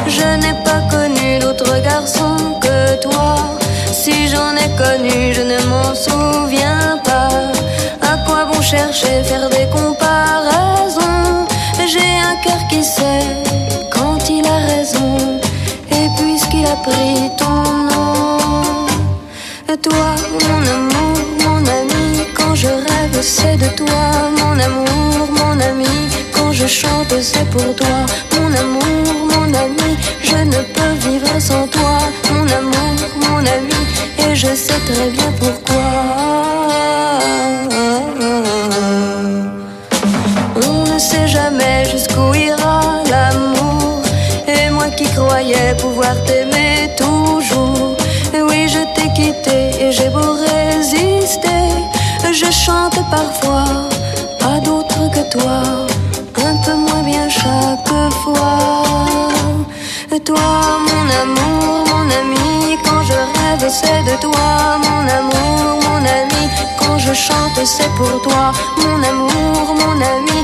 Je n'ai pas connu d'autre garçon que toi. Si j'en ai connu, je ne m'en souviens pas. À quoi bon chercher, faire des comparaisons? Cœur qui sait quand il a raison. Et puisqu'il a pris ton nom, toi, mon amour, mon ami, quand je rêve, c'est de toi, mon amour, mon ami. Quand je chante, c'est pour toi, mon amour, mon ami. Je ne peux vivre sans toi, mon amour, mon ami. Et je sais très bien pourquoi. Jusqu'où ira l'amour. Et moi qui croyais pouvoir t'aimer toujours. Oui, je t'ai quitté et j'ai beau résister. Je chante parfois à d'autres que toi. Un peu moins bien chaque fois. Toi, mon amour, mon ami, quand je rêve, c'est de toi, mon amour, mon ami. Quand je chante, c'est pour toi, mon amour, mon ami.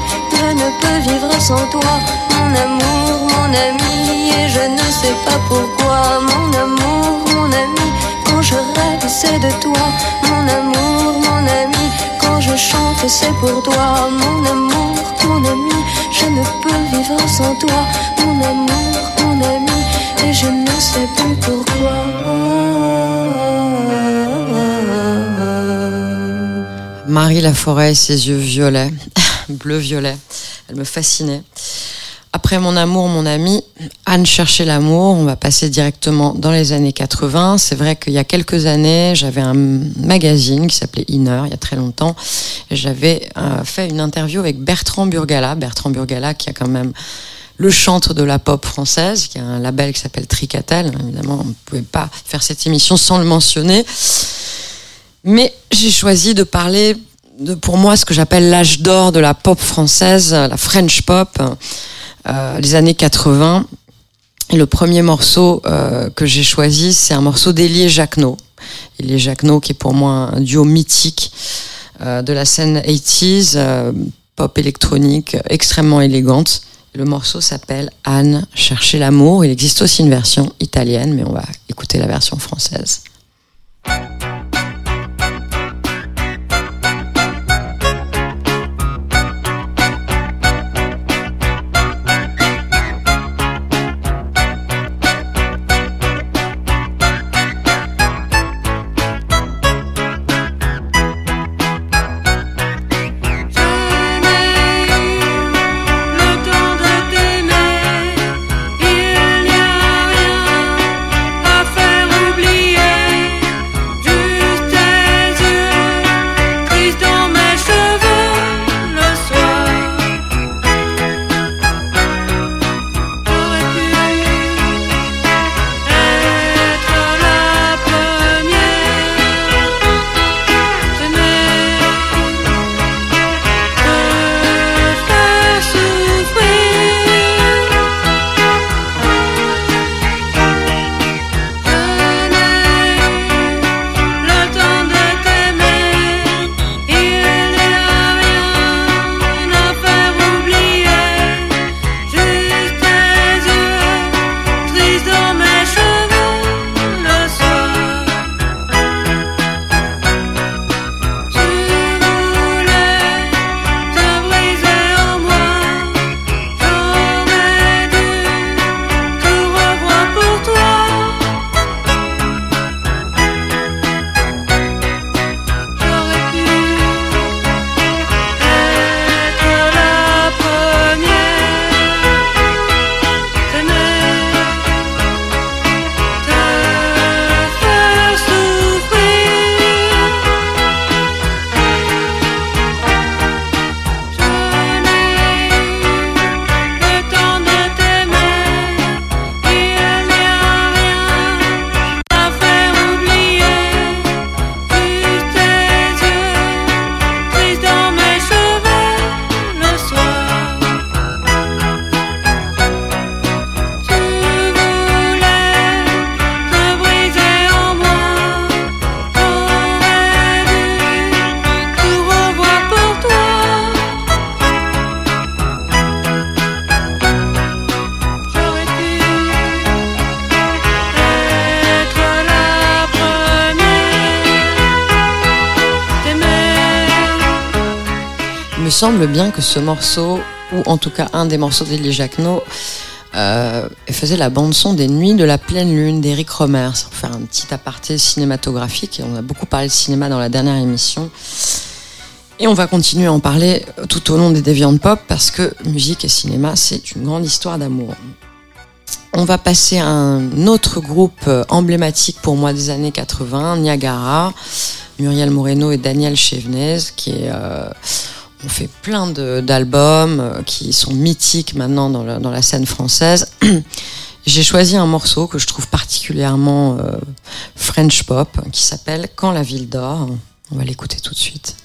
Je ne peux vivre sans toi, mon amour, mon ami. Et je ne sais pas pourquoi, mon amour, mon ami. Quand je rêve, c'est de toi, mon amour, mon ami. Quand je chante, c'est pour toi, mon amour, mon ami. Je ne peux vivre sans toi, mon amour, mon ami. Et je ne sais plus pourquoi. Marie Laforêt ses yeux violets, bleu-violet, elle me fascinait. Après mon amour, mon ami, Anne cherchait l'amour. On va passer directement dans les années 80. C'est vrai qu'il y a quelques années, j'avais un magazine qui s'appelait Inner, il y a très longtemps. J'avais euh, fait une interview avec Bertrand Burgala. Bertrand Burgala qui a quand même le chantre de la pop française, qui a un label qui s'appelle Tricatel. Évidemment, on ne pouvait pas faire cette émission sans le mentionner. Mais j'ai choisi de parler pour moi, ce que j'appelle l'âge d'or de la pop française, la French pop, euh, les années 80. Et le premier morceau euh, que j'ai choisi, c'est un morceau d'Elie Jacquenot. Elie Jacquenot, qui est pour moi un duo mythique euh, de la scène 80s, euh, pop électronique, extrêmement élégante. Le morceau s'appelle Anne, chercher l'amour. Il existe aussi une version italienne, mais on va écouter la version française. Semble bien que ce morceau, ou en tout cas un des morceaux d'Elie Jacquenot, euh, faisait la bande-son des Nuits de la pleine lune d'Éric Romer. pour faire un petit aparté cinématographique. On a beaucoup parlé de cinéma dans la dernière émission. Et on va continuer à en parler tout au long des Deviant Pop parce que musique et cinéma, c'est une grande histoire d'amour. On va passer à un autre groupe euh, emblématique pour moi des années 80, Niagara, Muriel Moreno et Daniel Chevenez, qui est, euh, ont fait plein d'albums euh, qui sont mythiques maintenant dans, la, dans la scène française. J'ai choisi un morceau que je trouve particulièrement euh, French pop qui s'appelle Quand la ville dort. On va l'écouter tout de suite.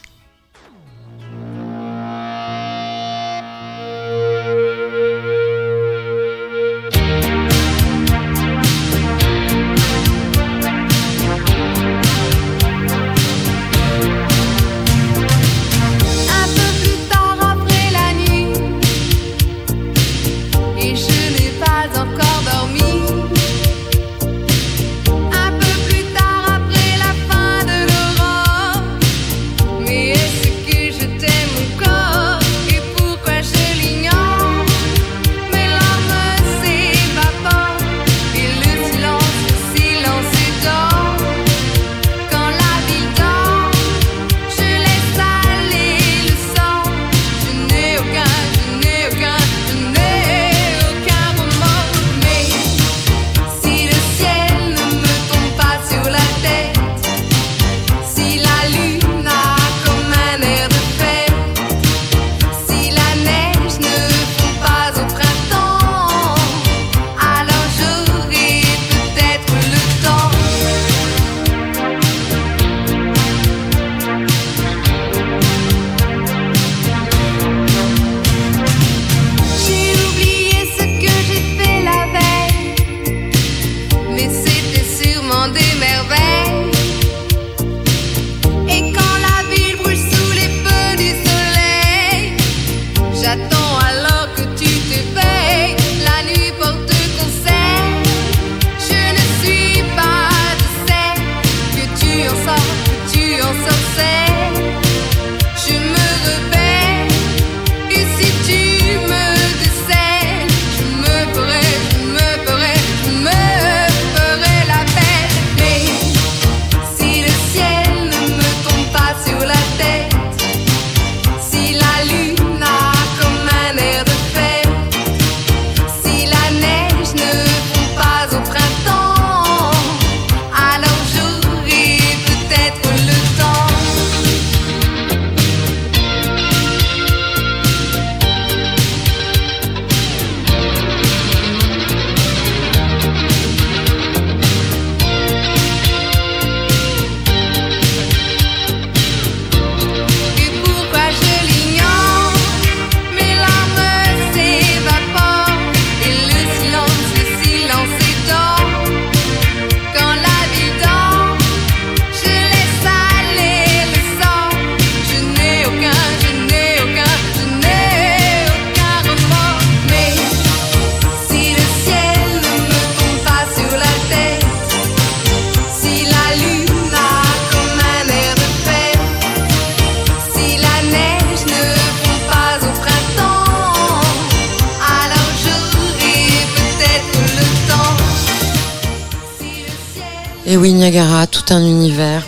Et oui, Niagara, tout un univers.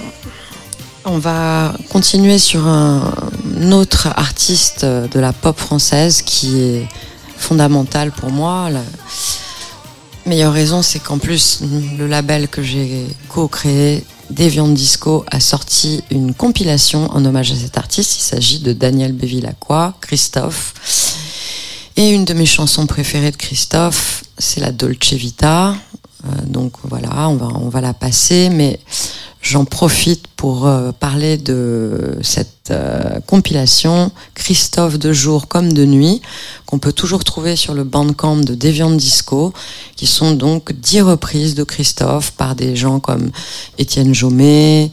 On va continuer sur un autre artiste de la pop française qui est fondamental pour moi. La meilleure raison, c'est qu'en plus, le label que j'ai co-créé, Deviant Disco, a sorti une compilation en hommage à cet artiste. Il s'agit de Daniel Bévilacqua, Christophe. Et une de mes chansons préférées de Christophe, c'est la Dolce Vita. Euh, donc voilà, on va, on va la passer, mais j'en profite pour euh, parler de cette euh, compilation Christophe de jour comme de nuit, qu'on peut toujours trouver sur le bandcamp de Deviant Disco, qui sont donc dix reprises de Christophe par des gens comme Étienne Jomet,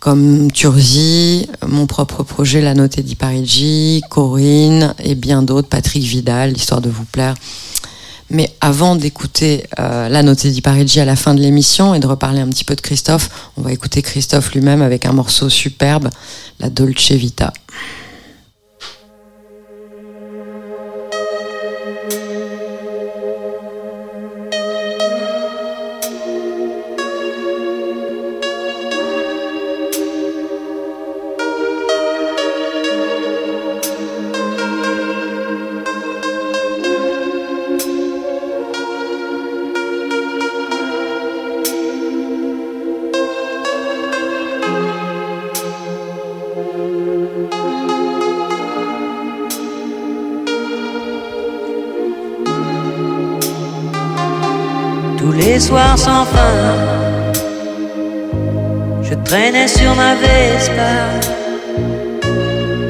comme Turzi, mon propre projet La Notée di Parigi, Corinne et bien d'autres, Patrick Vidal, l'histoire de vous plaire. Mais avant d'écouter euh, la notée di Parigi à la fin de l'émission et de reparler un petit peu de Christophe, on va écouter Christophe lui-même avec un morceau superbe, la Dolce Vita.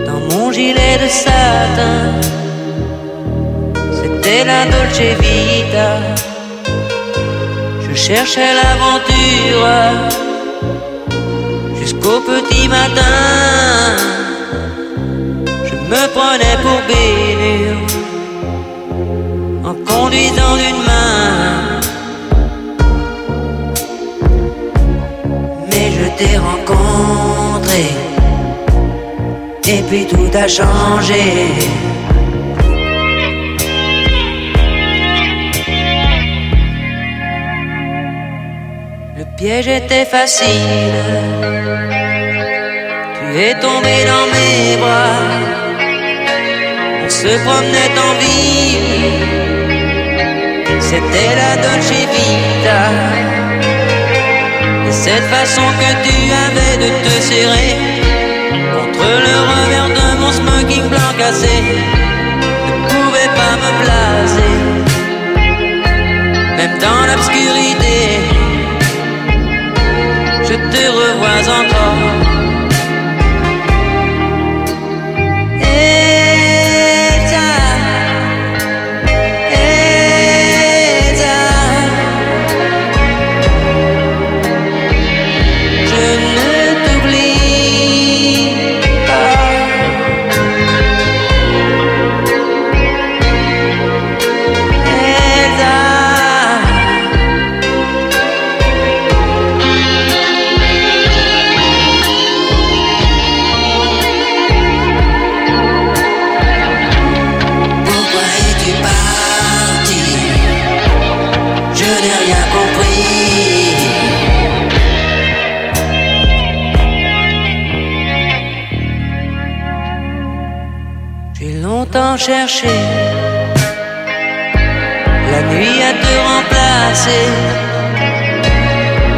Dans mon gilet de satin. C'était la Dolce Vita. Je cherchais l'aventure jusqu'au petit matin. Je me prenais pour bénure en conduisant d'une main. Mais je et puis tout a changé. Le piège était facile. Tu es tombé dans mes bras. On se promenait en ville. C'était la Dolce Vita. Et cette façon que tu avais de te serrer contre le revers de mon smoking blanc cassé ne pouvait pas me placer. Même dans l'obscurité, je te revois encore. Cherché la nuit à te remplacer.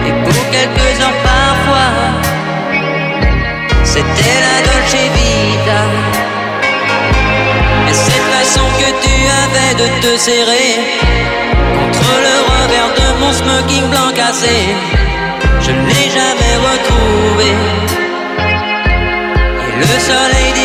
Et pour quelques heures parfois, c'était la Dolce Vita. Et cette façon que tu avais de te serrer contre le revers de mon smoking blanc cassé, je ne l'ai jamais retrouvé. Et le soleil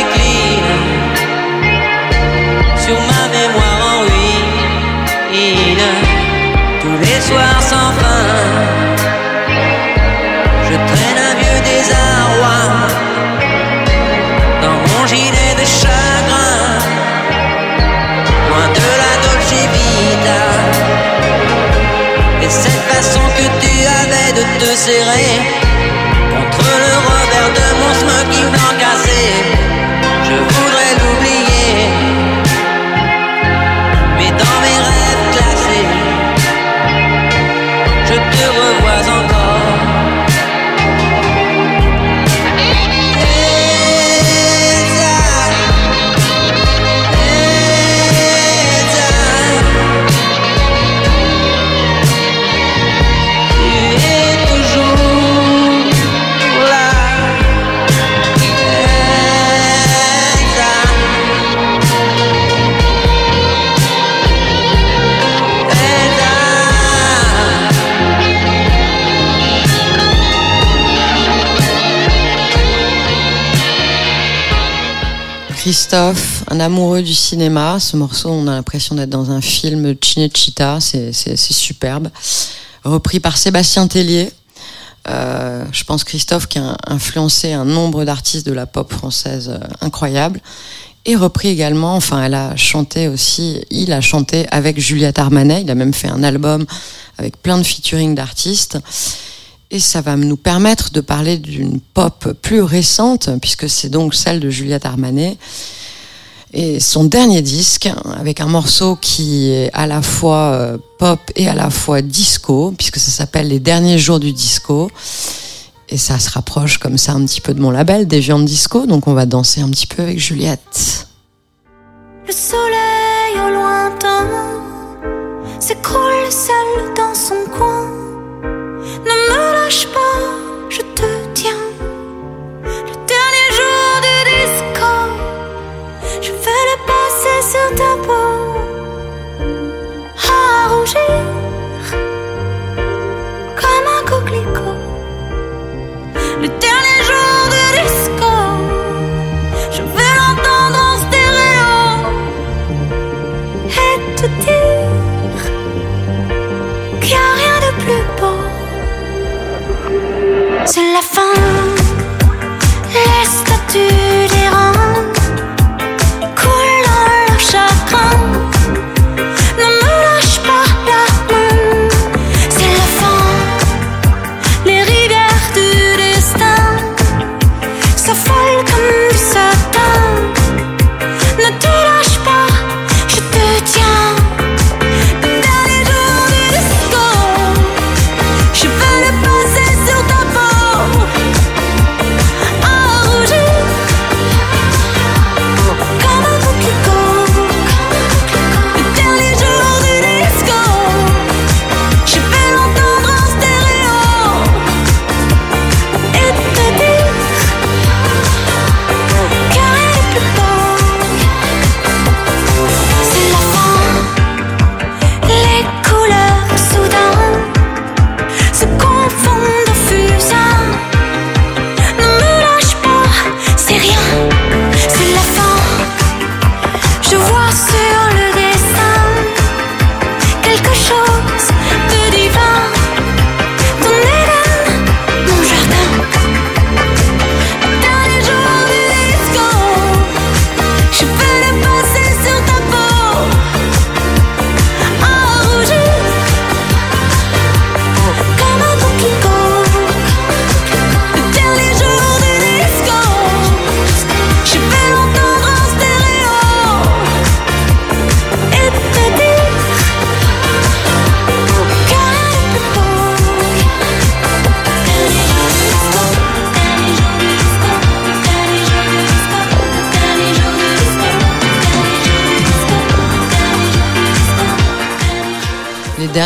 serrer Christophe, un amoureux du cinéma. Ce morceau, on a l'impression d'être dans un film Cinecittà. C'est superbe. Repris par Sébastien Tellier. Euh, je pense Christophe qui a influencé un nombre d'artistes de la pop française euh, incroyable. Et repris également, enfin, elle a chanté aussi, il a chanté avec Juliette Armanet. Il a même fait un album avec plein de featuring d'artistes. Et ça va nous permettre de parler d'une pop plus récente, puisque c'est donc celle de Juliette Armanet. Et son dernier disque, avec un morceau qui est à la fois euh, pop et à la fois disco, puisque ça s'appelle Les derniers jours du disco. Et ça se rapproche comme ça un petit peu de mon label, des viandes disco. Donc on va danser un petit peu avec Juliette. Le soleil au lointain s'écroule dans son coin. Ne me lâche pas, je te tiens. Le dernier jour du disco, je vais le passer sur ta peau. À rougir comme un coquelicot. Le dernier jour du disco, je vais l'entendre en stéréo et te dire. C'est la fin, les statues.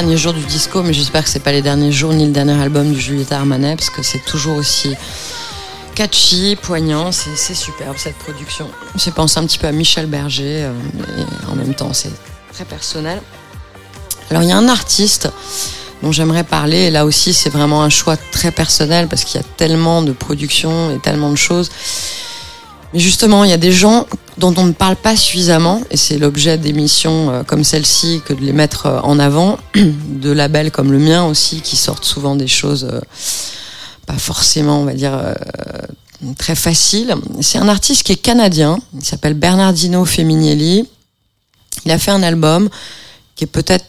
Derniers jours du disco, mais j'espère que c'est pas les derniers jours ni le dernier album de Juliette Armanet, parce que c'est toujours aussi catchy, poignant, c'est superbe cette production. J'ai pensé un petit peu à Michel Berger, euh, en même temps c'est très personnel. Alors il y a un artiste dont j'aimerais parler, et là aussi c'est vraiment un choix très personnel, parce qu'il y a tellement de productions et tellement de choses. Mais justement, il y a des gens dont on ne parle pas suffisamment, et c'est l'objet d'émissions euh, comme celle-ci que de les mettre euh, en avant, de labels comme le mien aussi, qui sortent souvent des choses euh, pas forcément, on va dire, très faciles. C'est un artiste qui est canadien, il s'appelle Bernardino Femminelli. Il a fait un album qui est peut-être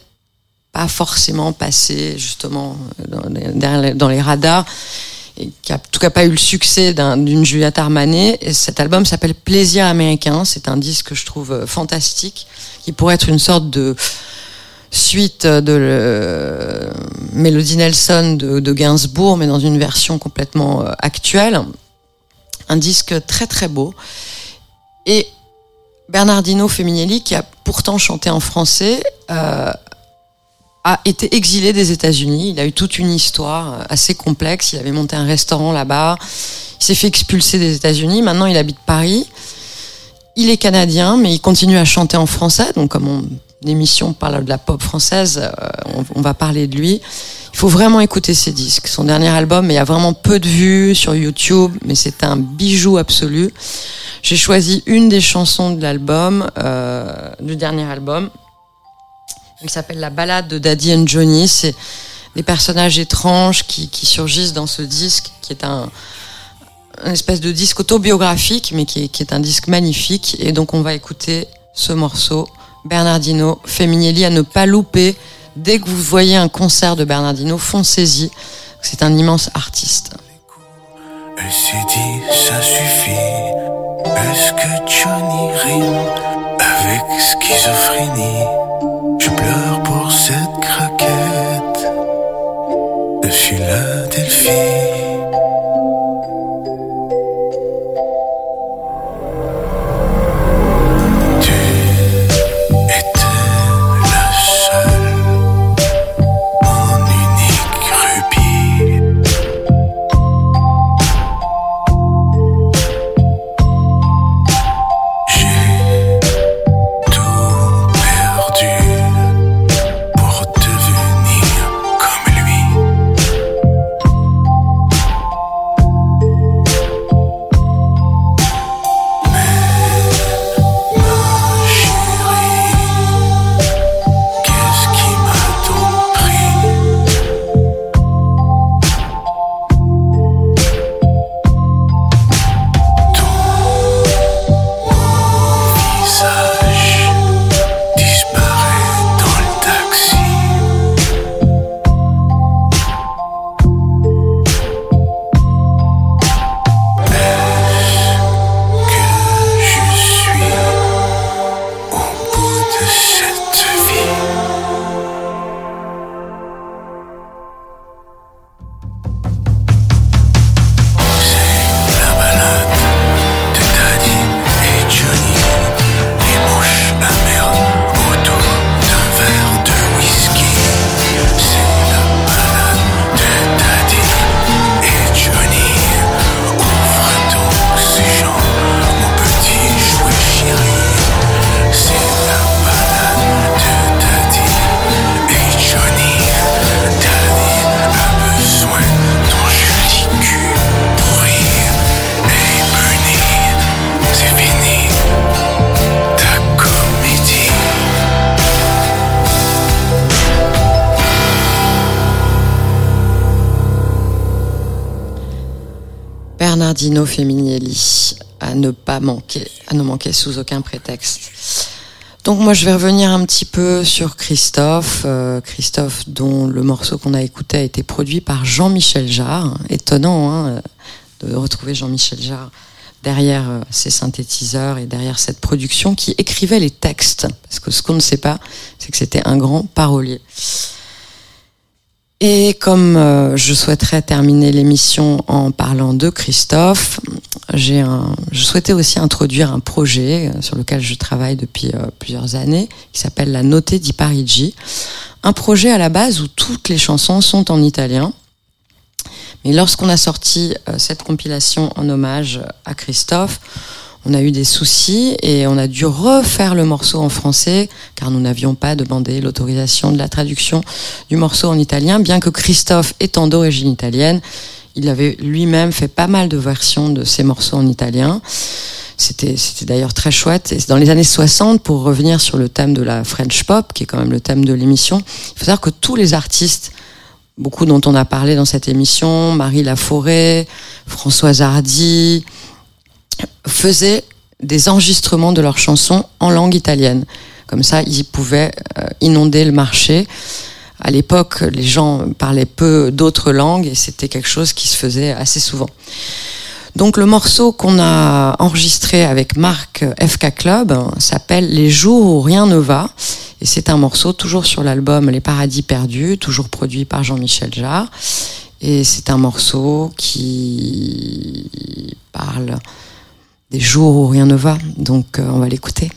pas forcément passé justement dans les radars qui a en tout cas pas eu le succès d'un- d'une Juliette Armanet. Et cet album s'appelle Plaisir américain. C'est un disque que je trouve euh, fantastique, qui pourrait être une sorte de suite de le, Melody Nelson de, Gainsbourg, mais dans une version complètement euh, actuelle. Un disque très très beau. Et Bernardino Femminelli, qui a pourtant chanté en français, euh, a été exilé des États-Unis. Il a eu toute une histoire euh, assez complexe. Il avait monté un restaurant là-bas. Il s'est fait expulser des États-Unis. Maintenant, il habite Paris. Il est canadien, mais il continue à chanter en français. Donc, comme mon émission parle de la pop française, euh, on, on va parler de lui. Il faut vraiment écouter ses disques. Son dernier album, il y a vraiment peu de vues sur YouTube, mais c'est un bijou absolu. J'ai choisi une des chansons de l'album, euh, du dernier album. Il s'appelle La balade de Daddy and Johnny. C'est des personnages étranges qui, surgissent dans ce disque, qui est un, espèce de disque autobiographique, mais qui est, qui est un disque magnifique. Et donc on va écouter ce morceau, Bernardino Femminelli, à ne pas louper. Dès que vous voyez un concert de Bernardino, foncez-y. C'est un immense artiste. Elle s'est dit, ça suffit. Est-ce que Johnny rime avec schizophrénie? Je pleure pour cette craquette de Philadelphie. Bernardino Femminelli, à ne pas manquer, à ne manquer sous aucun prétexte. Donc moi je vais revenir un petit peu sur Christophe, euh, Christophe dont le morceau qu'on a écouté a été produit par Jean-Michel Jarre. Étonnant hein, de retrouver Jean-Michel Jarre derrière euh, ces synthétiseurs et derrière cette production qui écrivait les textes. Parce que ce qu'on ne sait pas, c'est que c'était un grand parolier. Et comme euh, je souhaiterais terminer l'émission en parlant de Christophe, j'ai je souhaitais aussi introduire un projet euh, sur lequel je travaille depuis euh, plusieurs années, qui s'appelle la Notée di Parigi, un projet à la base où toutes les chansons sont en italien. Mais lorsqu'on a sorti cette compilation en hommage à Christophe, on a eu des soucis et on a dû refaire le morceau en français car nous n'avions pas demandé l'autorisation de la traduction du morceau en italien, bien que Christophe étant d'origine italienne, il avait lui-même fait pas mal de versions de ces morceaux en italien. C'était, c'était d'ailleurs très chouette. Et dans les années 60, pour revenir sur le thème de la French pop, qui est quand même le thème de l'émission, il faut savoir que tous les artistes, beaucoup dont on a parlé dans cette émission, Marie Laforêt, Françoise Hardy, faisaient des enregistrements de leurs chansons en langue italienne. Comme ça, ils pouvaient euh, inonder le marché. À l'époque, les gens parlaient peu d'autres langues et c'était quelque chose qui se faisait assez souvent. Donc le morceau qu'on a enregistré avec Marc FK Club s'appelle Les jours où rien ne va et c'est un morceau toujours sur l'album Les Paradis perdus, toujours produit par Jean-Michel Jarre et c'est un morceau qui parle des jours où rien ne va. Donc euh, on va l'écouter.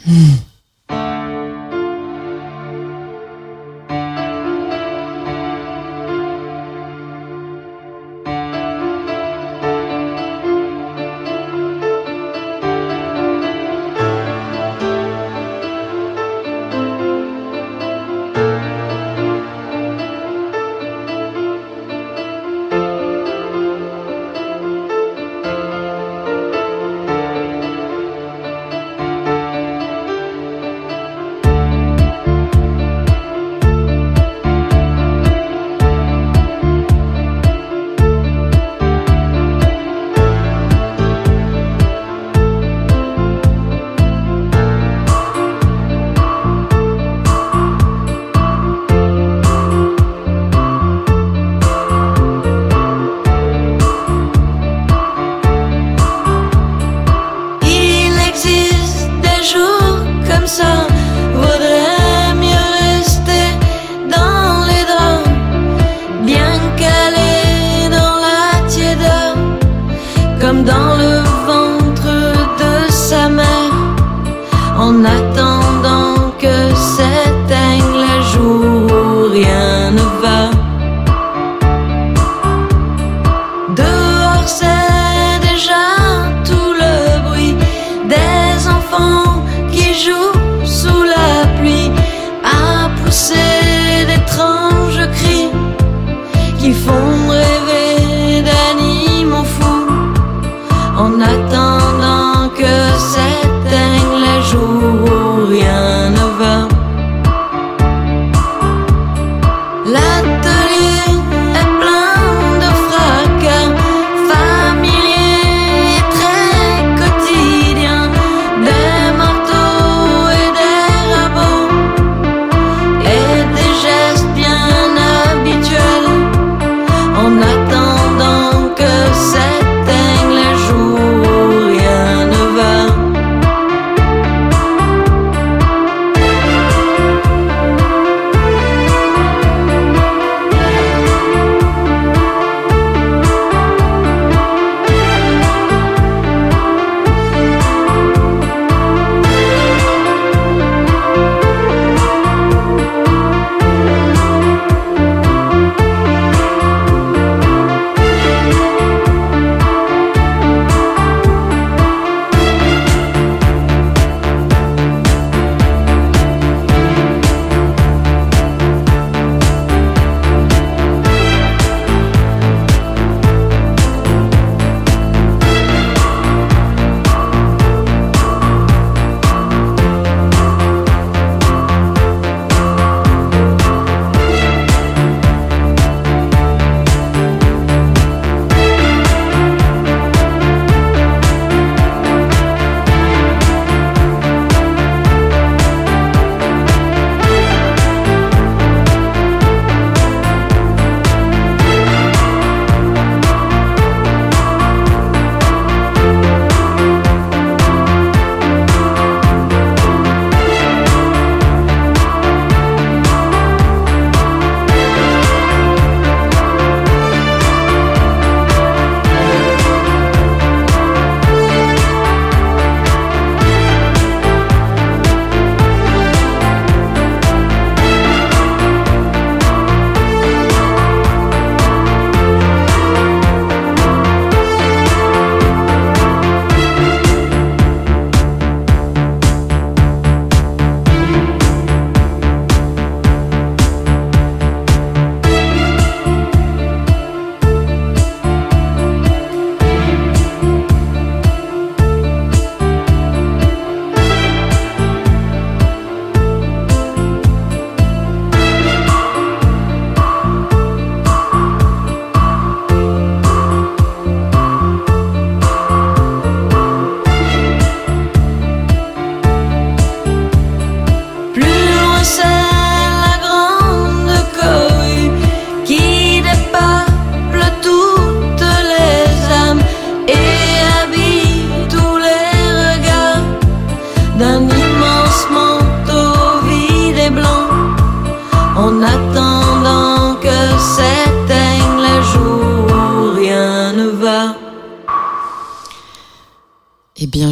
Thank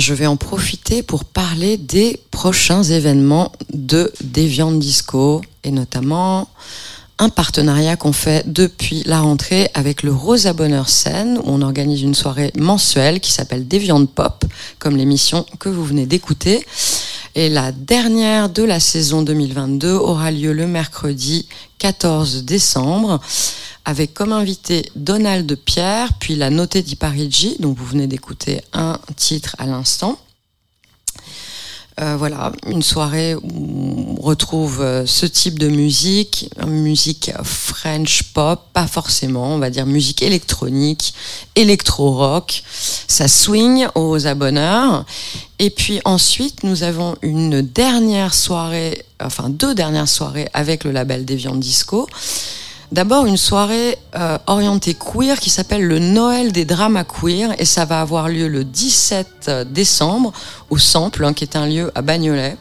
je vais en profiter pour parler des prochains événements de Deviant Disco et notamment un partenariat qu'on fait depuis la rentrée avec le Rosa Bonheur Scène où on organise une soirée mensuelle qui s'appelle Deviant Pop, comme l'émission que vous venez d'écouter. Et la dernière de la saison 2022 aura lieu le mercredi 14 décembre avec comme invité Donald Pierre, puis la notée di Parigi, dont vous venez d'écouter un titre à l'instant. Euh, voilà, une soirée où on retrouve euh, ce type de musique, musique French pop, pas forcément, on va dire musique électronique, électro-rock, ça swing aux abonneurs. Et puis ensuite, nous avons une dernière soirée, enfin deux dernières soirées avec le label Deviant Disco. D'abord une soirée euh, orientée queer qui s'appelle le Noël des dramas queer et ça va avoir lieu le 17 décembre au Sample, hein, qui est un lieu à Bagnolet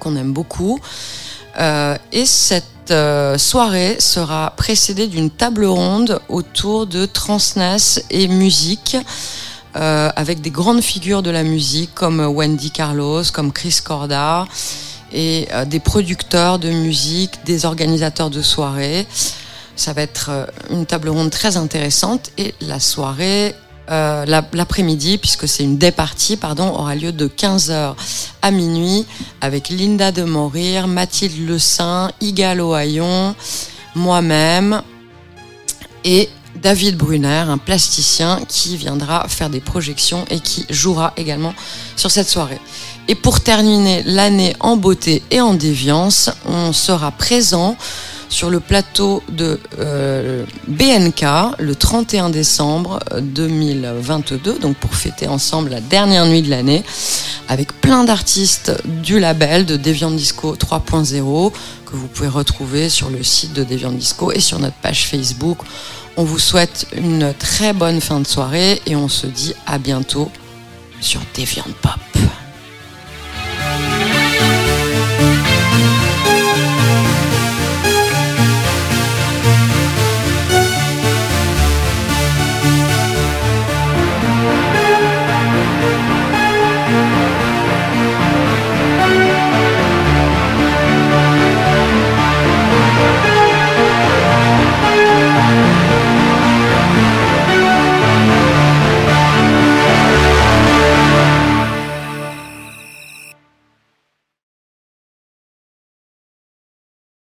qu'on aime beaucoup. Euh, et cette euh, soirée sera précédée d'une table ronde autour de transness et musique. avec des grandes figures de la musique comme Wendy Carlos, comme Chris Corda, et euh, des producteurs de musique, des organisateurs de soirées. Ça va être euh, une table ronde très intéressante et la soirée, euh, la- l'après-midi, puisque c'est une day party, pardon, aura lieu de 15h à minuit avec Linda de Morir, Mathilde Le Saint, Igalo Hayon, moi-même et David Brunner, un plasticien qui viendra faire des projections et qui jouera également sur cette soirée. Et pour terminer l'année en beauté et en déviance, on sera présent sur le plateau de euh, BNK le 31 décembre 2022, donc pour fêter ensemble la dernière nuit de l'année, avec plein d'artistes du label de Deviant Disco 3.0 que vous pouvez retrouver sur le site de Deviant Disco et sur notre page Facebook. On vous souhaite une très bonne fin de soirée et on se dit à bientôt sur Deviant Pop.